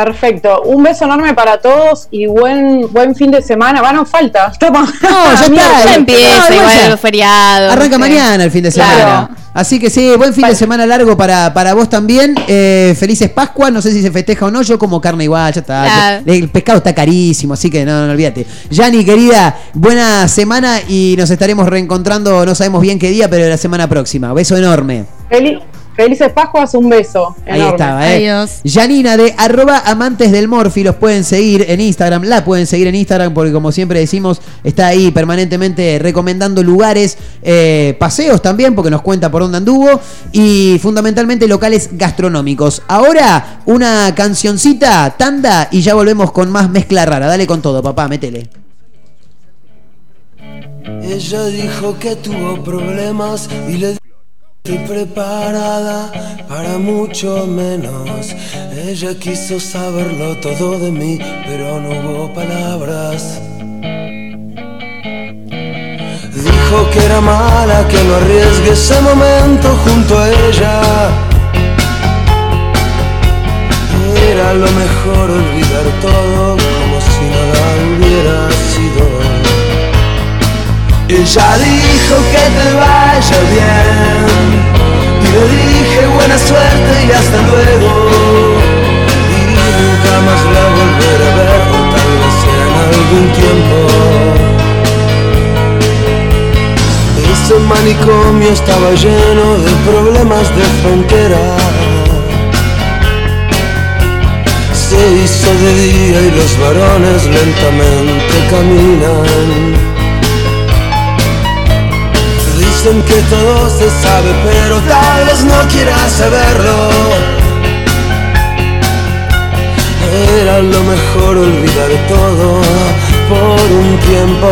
Perfecto. Un beso enorme para todos y buen buen fin de semana. Va, no falta. Estamos No, ya está. Ya empieza, No, igual ya. los feriados. Arranca mañana el fin de Claro. semana. Así que sí, buen fin de semana largo para, para vos también. Eh, felices Pascua. No sé si se festeja o no. Yo como carne igual, ya está. Claro. El pescado está carísimo, así que no, no olvídate. Yani, querida, buena semana y nos estaremos reencontrando, no sabemos bien qué día, pero la semana próxima. Beso enorme. Feli- felices Pascuas, un beso. Ahí estaba, ¿eh? Janina de arroba amantes del Morfi, los pueden seguir en Instagram, la pueden seguir en Instagram porque como siempre decimos, está ahí permanentemente recomendando lugares, eh, paseos también, porque nos cuenta por dónde anduvo, y fundamentalmente locales gastronómicos. Ahora, una cancioncita, tanda, y ya volvemos con más mezcla rara. Dale con todo, papá, métele. Ella dijo que tuvo problemas y le estoy preparada para mucho menos. Ella quiso saberlo todo de mí, pero no hubo palabras. Dijo que era mala, que no arriesgue ese momento junto a ella. Era lo mejor olvidar todo como si nada hubiera sido. Ella dijo que te vaya bien le dije buena suerte y hasta luego. Y nunca más la volveré a ver o tal vez en algún tiempo. Ese manicomio estaba lleno de problemas de frontera. Se hizo de día y los varones lentamente caminan Que todo se sabe, pero tal vez no quieras saberlo. Era lo mejor olvidar todo por un tiempo.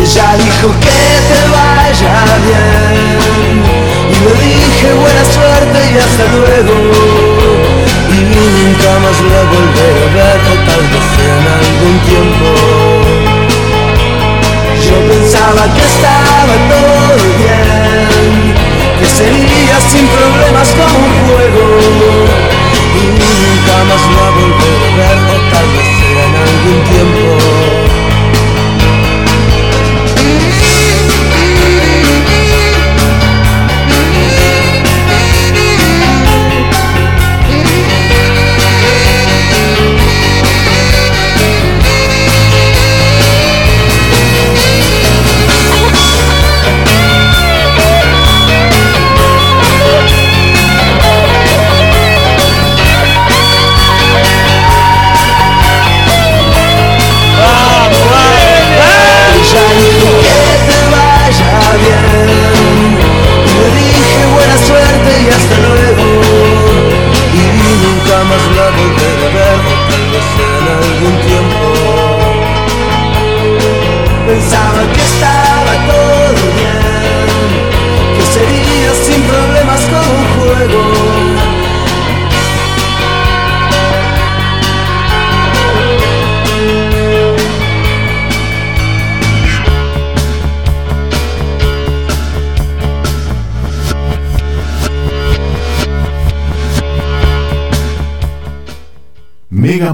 Ella dijo que te vaya bien. Y le dije buena suerte y hasta luego. Y nunca más la volveré a ver, tal vez en algún tiempo. Yo pensaba que estaba todo bien, que sería sin problemas como un juego. Y nunca más la volveré a ver, o tal vez sea en algún tiempo.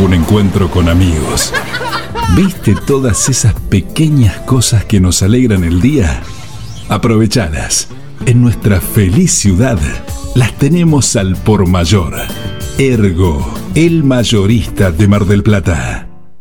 Un encuentro con amigos. ¿Viste todas esas pequeñas cosas que nos alegran el día? Aprovechadas. En nuestra feliz ciudad las tenemos al por mayor. Ergo, el mayorista de Mar del Plata.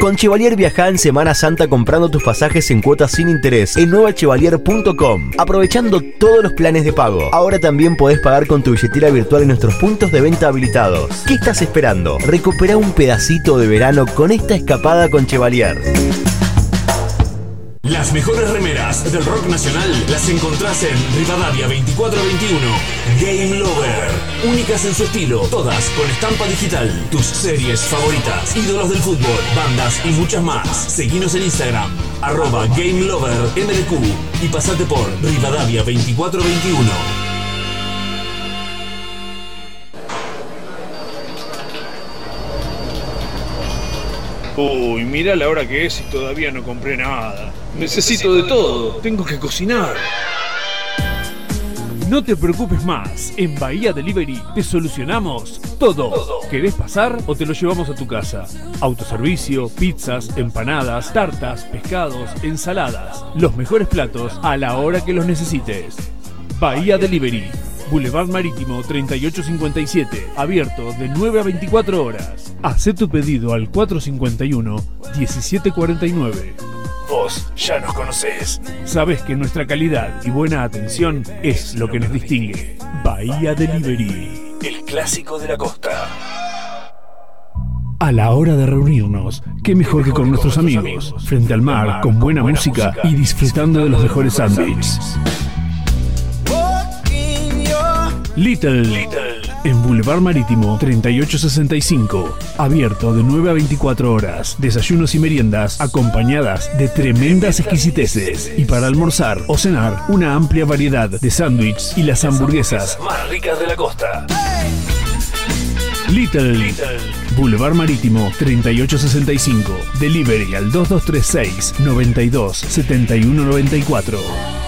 Con Chevalier viaja en Semana Santa comprando tus pasajes en cuotas sin interés en nuevachevalier.com, aprovechando todos los planes de pago. Ahora también podés pagar con tu billetera virtual en nuestros puntos de venta habilitados. ¿Qué estás esperando? Recupera un pedacito de verano con esta escapada con Chevalier. Las mejores remeras del rock nacional las encontrás en Rivadavia 2421. Game Lover. Únicas en su estilo, todas con estampa digital. Tus series favoritas, ídolos del fútbol, bandas y muchas más. Seguinos en Instagram, arroba Game Lover MDQ y pasate por Rivadavia 2421. Uy, mira la hora que es y todavía no compré nada. Necesito de todo. Tengo que cocinar. No te preocupes más, en Bahía Delivery te solucionamos todo. ¿Querés pasar o te lo llevamos a tu casa? Autoservicio, pizzas, empanadas, tartas, pescados, ensaladas. Los mejores platos a la hora que los necesites. Bahía Delivery, Boulevard Marítimo 3857, abierto de 9 a 24 horas. Haz tu pedido al 451-1749. Vos ya nos conocés. Sabes que nuestra calidad y buena atención es lo que nos distingue. Bahía Delivery, el clásico de la costa. A la hora de reunirnos, qué mejor que con nuestros amigos, frente al mar, con buena música y disfrutando de los mejores sándwiches. Little, en Boulevard Marítimo 3865, abierto de 9 a 24 horas, desayunos y meriendas acompañadas de tremendas exquisiteces. Y para almorzar o cenar una amplia variedad de sándwiches y las hamburguesas más ricas de la costa. Little, Boulevard Marítimo 3865, delivery al 2236 92 7194.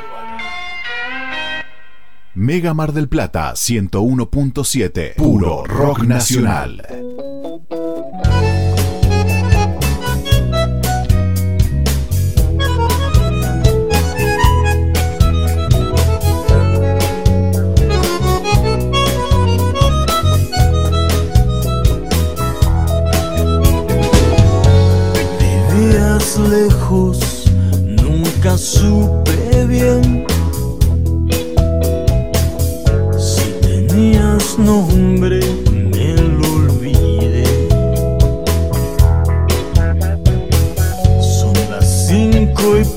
Mega Mar del Plata 101.7. Puro rock nacional. Vivías lejos, nunca supe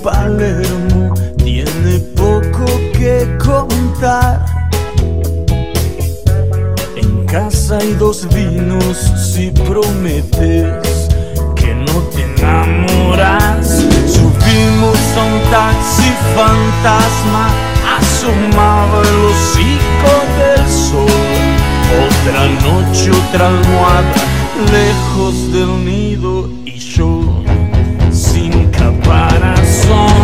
Palermo tiene poco que contar. En casa hay dos vinos si prometes que no te enamoras. Subimos a un taxi fantasma, asomaba el hocico del sol. Otra noche, otra almohada, lejos del nido y yo caparazón.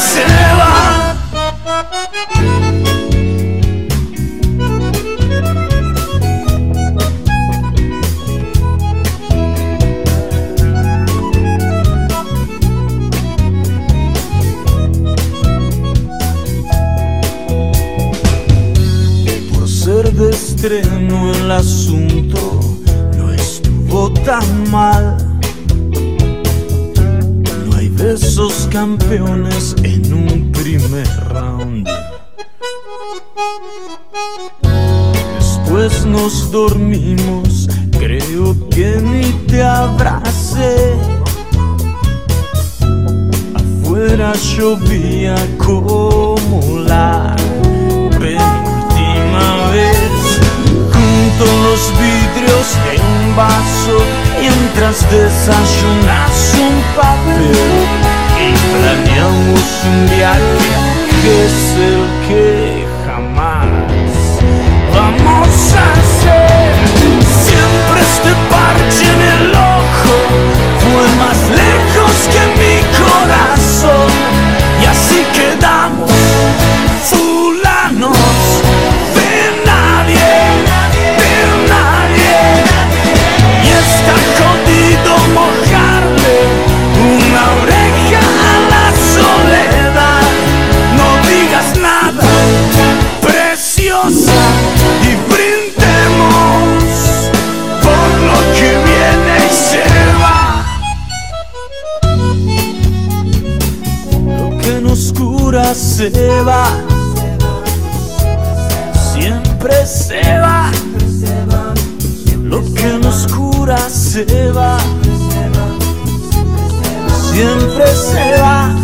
Se va. Por ser de estreno el asunto no estuvo tan mal. Campeones en un primer round. Después nos dormimos, creo que ni te abracé. Afuera llovía como la penúltima vez. Junto a los vidrios de un vaso, mientras desayunas un papel. Planeamos un viaje que es el que jamás vamos a hacer. Siempre este parche en el ojo fue más lejos que mi corazón. Y así quedamos fulanos se va, siempre se va. Lo que nos cura se va, siempre se va.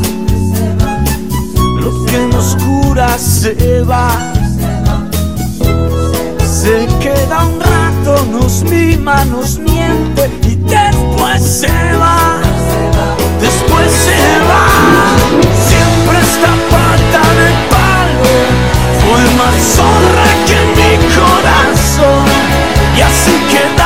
Lo que nos cura se va. Se queda un rato, nos mima, nos miente y después se va. Después se va. Siempre esta pata de palo fue más zorra que mi corazón. Y así quedamos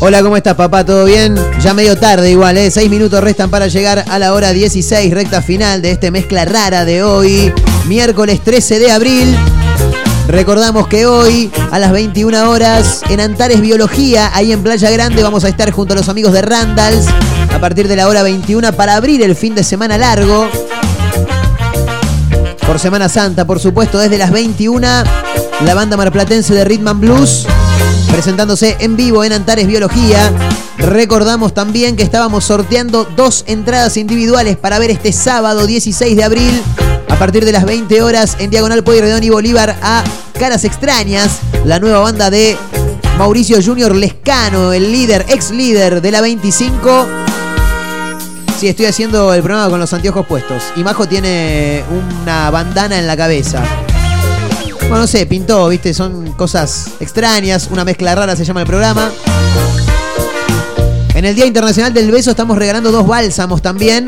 Hola, ¿cómo estás, papá? ¿Todo bien? Ya medio tarde igual, ¿eh? Seis minutos restan para llegar a la hora 16, recta final de este mezcla rara de hoy, miércoles 13 de abril. Recordamos que hoy, a las 21 horas, en Antares Biología, ahí en Playa Grande, vamos a estar junto a los amigos de Randalls a partir de la hora 21 para abrir el fin de semana largo. Por Semana Santa, por supuesto, desde las 21, la banda marplatense de Rhythm and Blues presentándose en vivo en Antares Biología. Recordamos también que estábamos sorteando dos entradas individuales para ver este sábado 16 de abril a partir de las 20 horas en Diagonal Pueyrredón y Bolívar a Caras Extrañas, la nueva banda de Mauricio Junior Lescano, el líder, ex líder de la 25. Sí, estoy haciendo el programa con los anteojos puestos. Y Majo tiene una bandana en la cabeza. Bueno, no sé, pintó, viste, son cosas extrañas, una mezcla rara se llama el programa. En el Día Internacional del Beso estamos regalando dos bálsamos también.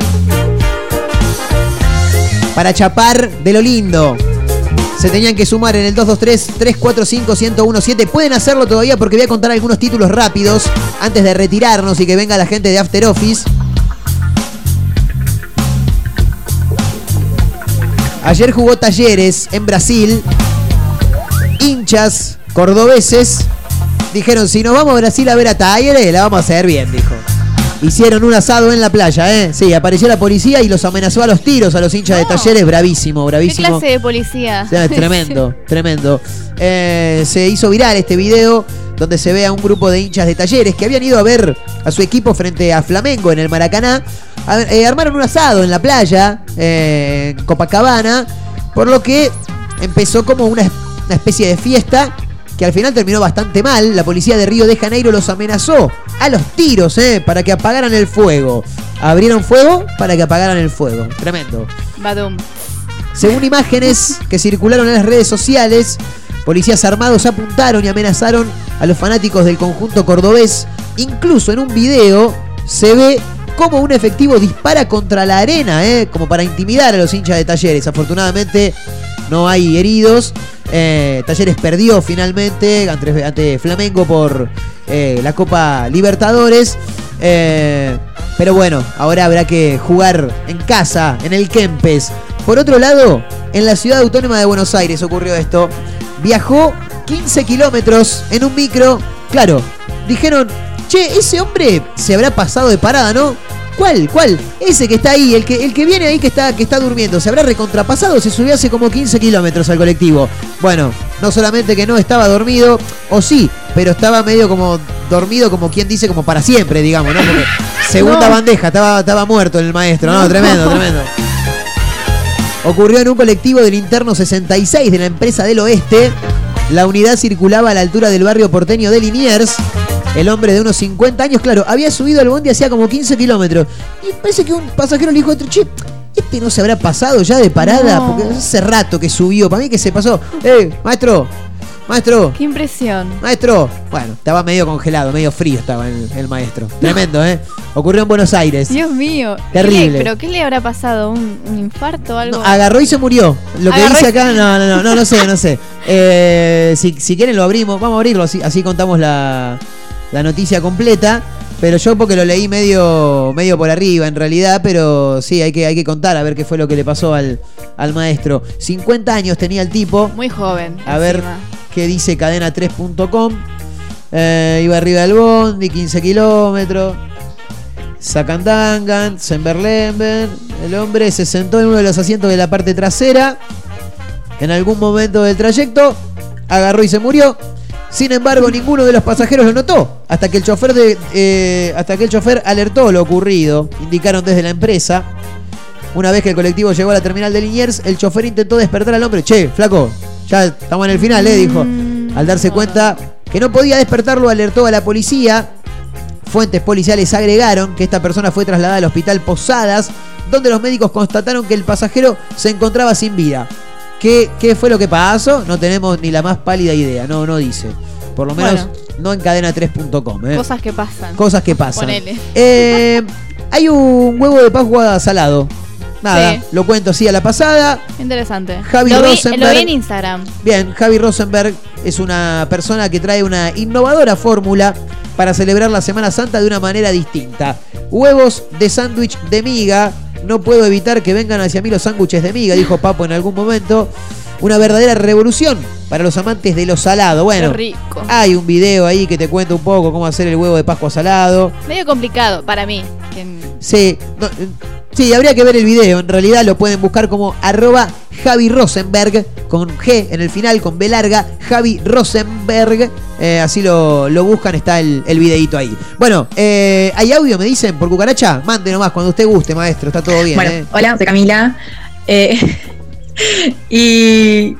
Para chapar de lo lindo. Se tenían que sumar en el 223-345-1017. Pueden hacerlo todavía porque voy a contar algunos títulos rápidos antes de retirarnos y que venga la gente de After Office. Ayer jugó Talleres en Brasil. Hinchas cordobeses dijeron, si nos vamos a Brasil a ver a Talleres, la vamos a hacer bien, dijo. Hicieron un asado en la playa, ¿eh? Sí, apareció la policía y los amenazó a los tiros a los hinchas de Talleres. Bravísimo, ¿Qué bravísimo. clase de policía? Tremendo, tremendo. Eh, se hizo viral este video donde se ve a un grupo de hinchas de talleres que habían ido a ver a su equipo frente a Flamengo en el Maracaná. A- eh, armaron un asado en la playa, eh, en Copacabana, por lo que empezó como una, una especie de fiesta que al final terminó bastante mal. La policía de Río de Janeiro los amenazó a los tiros eh, para que apagaran el fuego. Abrieron fuego para que apagaran el fuego. Tremendo. Badum. Según imágenes que circularon en las redes sociales, policías armados apuntaron y amenazaron a los fanáticos del conjunto cordobés. Incluso en un video se ve cómo un efectivo dispara contra la arena, ¿eh? como para intimidar a los hinchas de Talleres. Afortunadamente no hay heridos. Eh, Talleres perdió finalmente ante, Flamengo por eh, la Copa Libertadores. Eh, pero bueno, ahora habrá que jugar en casa, en el Kempes. Por otro lado, en la ciudad autónoma de Buenos Aires ocurrió esto. Viajó 15 kilómetros en un micro. Claro, dijeron, che, ese hombre se habrá pasado de parada, ¿no? ¿Cuál? ¿Cuál? Ese que está ahí, el que, el que viene ahí que está, que está durmiendo, ¿se habrá recontrapasado? Se subió hace como 15 kilómetros al colectivo. Bueno, No solamente que no estaba dormido, o sí, pero estaba medio como dormido, como quien dice, como para siempre, digamos, ¿no? Porque segunda No. bandeja, estaba, estaba muerto el maestro, ¿no? Tremendo, tremendo. Ocurrió en un colectivo del interno 66 de la empresa del oeste. La unidad circulaba a la altura del barrio porteño de Liniers. El hombre de unos 50 años, claro, había subido al bondi hacía como 15 kilómetros. Y parece que un pasajero le dijo otro, che, este no se habrá pasado ya de parada, No. porque hace rato que subió. Para mí que se pasó. ¡Eh, maestro! Maestro, Qué impresión. maestro. Bueno, estaba medio congelado, medio frío estaba el, el maestro. Tremendo, ¿eh? Ocurrió en Buenos Aires. Dios mío. Terrible. ¿Qué le- ¿Pero qué le habrá pasado? ¿Un, un infarto o algo? No, agarró y se murió. Lo que dice acá, no, no, no, no, no sé, no sé. Eh, si, si quieren lo abrimos, vamos a abrirlo, así, así contamos la, la noticia completa. Pero yo porque lo leí medio, medio por arriba en realidad, pero sí, hay que, hay que contar a ver qué fue lo que le pasó al, al maestro. 50 años tenía el tipo. Muy joven. A ver qué dice cadena3.com. Eh, iba arriba del bondi, 15 kilómetros. Sacandangan, Semberlember. El hombre se sentó en uno de los asientos de la parte trasera. En algún momento del trayecto, agarró y se murió. Sin embargo, ninguno de los pasajeros lo notó. Hasta que el chofer, de, eh, hasta que el chofer alertó lo ocurrido, indicaron desde la empresa. Una vez que el colectivo llegó a la terminal de Liniers, el chofer intentó despertar al hombre. Che, flaco, ya estamos en el final, eh, dijo. Al darse cuenta que no podía despertarlo, alertó a la policía. Fuentes policiales agregaron que esta persona fue trasladada al hospital Posadas, donde los médicos constataron que el pasajero se encontraba sin vida. ¿Qué, qué fue lo que pasó? No tenemos ni la más pálida idea, no, no dice. Por lo menos Bueno. no en cadena3.com. ¿eh? Cosas que pasan. Cosas que pasan. Ponele. Eh, hay un huevo de Pascua salado. Nada, Sí. lo cuento así a la pasada. Interesante. Javi lo, vi, Rosenberg. lo vi en Instagram. Bien, Javi Rosenberg es una persona que trae una innovadora fórmula para celebrar la Semana Santa de una manera distinta. Huevos de sándwich de miga. No puedo evitar que vengan hacia mí los sándwiches de miga, dijo Papo en algún momento. Una verdadera revolución para los amantes de lo salado. Bueno, Qué rico. hay un video ahí que te cuenta un poco cómo hacer el huevo de Pascua salado. Medio complicado para mí. que- Sí, no, sí, habría que ver el video. En realidad lo pueden buscar como arroba Javi Rosenberg, con G en el final, con B larga, Javi Rosenberg. Eh, así lo, lo buscan, está el, el videito ahí. Bueno, eh, ¿hay audio, me dicen, por cucaracha? Mande nomás, cuando usted guste, maestro, está todo bien. Bueno, eh. hola, soy Camila. Y.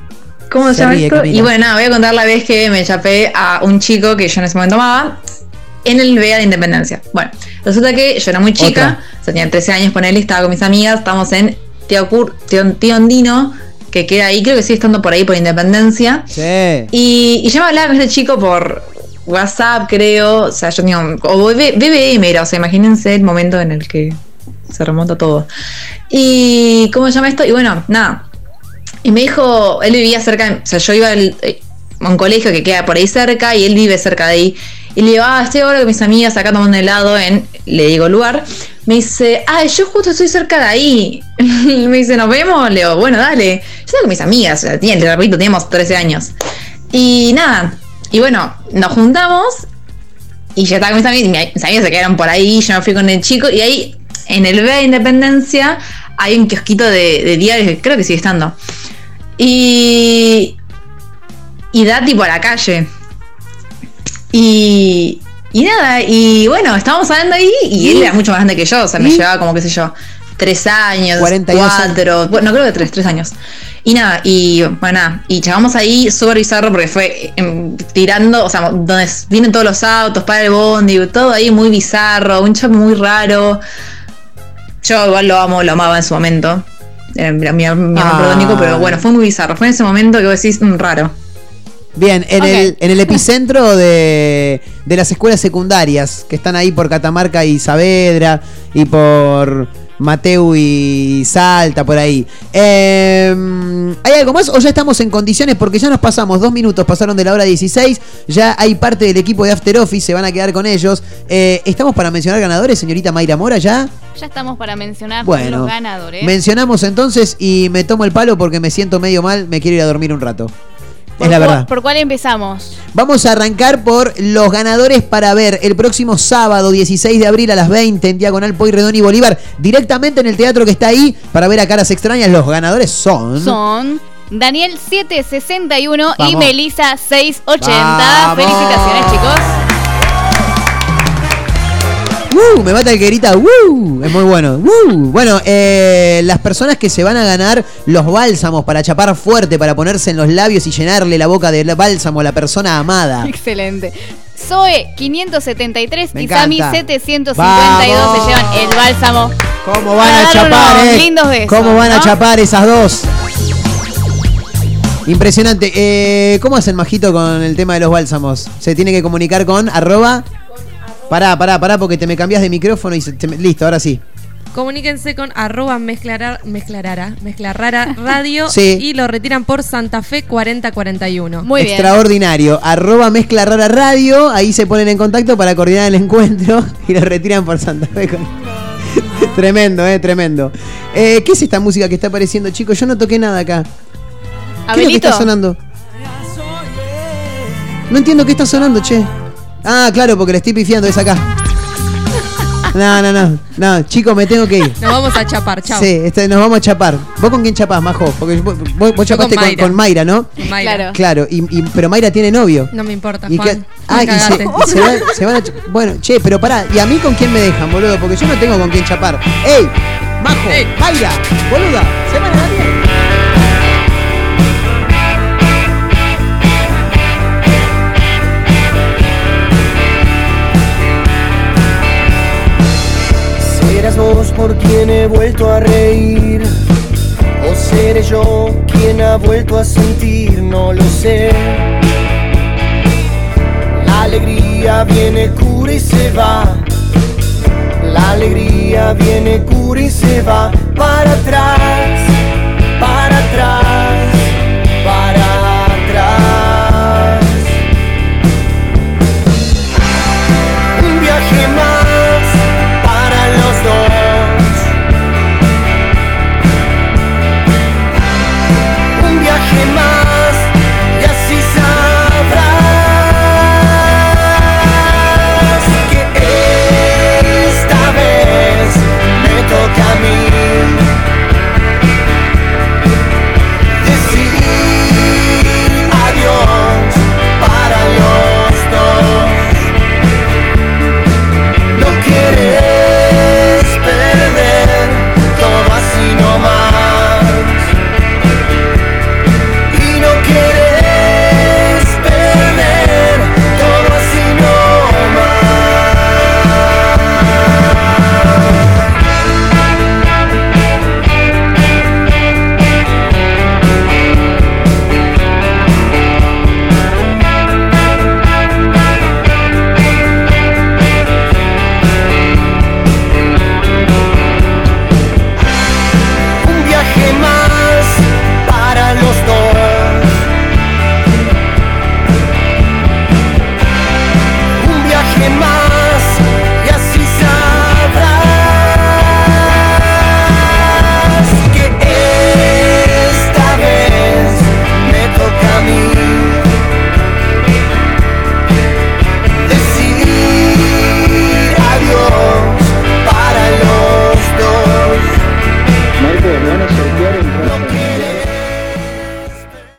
¿Cómo se, llama esto? Camila. Y bueno, nada, voy a contar la vez que me chapé a un chico que yo en ese momento amaba en el VEA de Independencia. Bueno, resulta que yo era muy chica, o sea, tenía 13 años, ponele, estaba con mis amigas, estábamos en Teocur, Teo- Tiondino, que queda ahí, creo que sigue estando por ahí por Independencia. Sí. Y, y yo me hablaba con este chico por WhatsApp, creo. O sea, yo tenía un. O BBM era, o sea, imagínense el momento en el que se remonta todo. Y. ¿Cómo se llama esto? Y bueno, nada. Y me dijo, él vivía cerca, de- o sea, yo iba al- eh, a un colegio que queda por ahí cerca y él vive cerca de ahí. Y le digo, ah, estoy ahora con mis amigas acá tomando helado en, le digo lugar. Me dice, ah, yo justo estoy cerca de ahí. me dice, ¿nos vemos? Le digo, bueno, dale. Yo estoy con mis amigas, o sea, tiene- te repito, teníamos 13 años. Y nada, y bueno, nos juntamos y ya estaba con mis amigas, y mi- mis amigas se quedaron por ahí, yo me fui con el chico y ahí en el B de Independencia hay un kiosquito de, de diarios, que creo que sigue estando. Y, y da tipo a la calle. Y, y nada, y bueno, estábamos hablando ahí y él era mucho más grande que yo, o sea, me llevaba como, qué sé yo, tres años, 42 cuatro, bueno, creo que tres, tres años. Y nada, y bueno, nada, y llegamos ahí súper bizarro porque fue em, tirando, o sea, donde vienen todos los autos, para el bondi, todo ahí muy bizarro, un chat muy raro. Yo igual lo amo, lo amaba en su momento. Era mi, mi amor Ah. platónico, pero bueno, fue muy bizarro. Fue en ese momento que vos decís, "Mm, raro. Bien, en, el, en el epicentro de, de las escuelas secundarias, que están ahí por Catamarca y Saavedra, y por Mateu y Salta, por ahí. Eh, ¿Hay algo más o ya estamos en condiciones? Porque ya nos pasamos, dos minutos pasaron de la hora 16, ya hay parte del equipo de After Office, se van a quedar con ellos. Eh, ¿Estamos para mencionar ganadores, señorita Mayra Mora, ya? Ya estamos para mencionar Bueno, los ganadores. mencionamos entonces y me tomo el palo porque me siento medio mal, me quiero ir a dormir un rato. ¿Por Es la verdad. ¿Por cuál empezamos? Vamos a arrancar por los ganadores para ver el próximo sábado 16 de abril a las 20 en Diagonal Pueyrredón y Bolívar, directamente en el teatro que está ahí para ver a caras extrañas. Los ganadores son. Son Daniel 761 y Vamos. Melissa 680. Vamos. Felicitaciones, chicos. ¡Uh! Me mata el que grita ¡Uh! Es muy bueno. ¡Uh! Bueno, eh, las personas que se van a ganar los bálsamos para chapar fuerte, para ponerse en los labios y llenarle la boca de bálsamo a la persona amada. Excelente. Zoe 573 Me y Sami encanta. 752 Vamos. se llevan el bálsamo. ¿Cómo van a chapar, eh? lindos besos, ¿Cómo van a chapar esas dos? Impresionante. Eh, ¿Cómo hacen majito con el tema de los bálsamos? Se tiene que comunicar con arroba. Pará, pará, pará, porque te me cambias de micrófono y se- te listo, ahora sí. Comuníquense con arroba mezclarar, mezclarara, mezclarara radio Sí. y lo retiran por Santa Fe 4041. Extraordinario. Arroba mezcla rara radio. Ahí se ponen en contacto para coordinar el encuentro y lo retiran por Santa Fe. con- tremendo, eh, tremendo. Eh, ¿Qué es esta música que está apareciendo, chicos? Yo no toqué nada acá. ¿Qué es lo que está sonando? No entiendo qué está sonando, che. Ah, claro, porque le estoy pifiando, es acá. No, no, no. No, chicos, me tengo que ir. Nos vamos a chapar, chao. Sí, este, nos vamos a chapar. ¿Vos con quién chapás, Majo? Porque vos, vos- vos chapaste con, Mayra. con Mayra, ¿no? Mayra. Claro. Claro, y, y- pero Mayra tiene novio. No me importa, Y Juan. que- ah, y se, y se van, se van a ch- Bueno, che, pero pará, ¿y a mí con quién me dejan, boludo? Porque yo no tengo con quién chapar. ¡Ey! ¡Majo! ¡Mayra! ¡Boluda! ¡Se van a la mierda! Serás vos por quien he vuelto a reír. O seré yo quien ha vuelto a sentir, no lo sé. La alegría viene, cura y se va. La alegría viene, cura y se va. Para atrás, para atrás, para atrás. Un viaje más.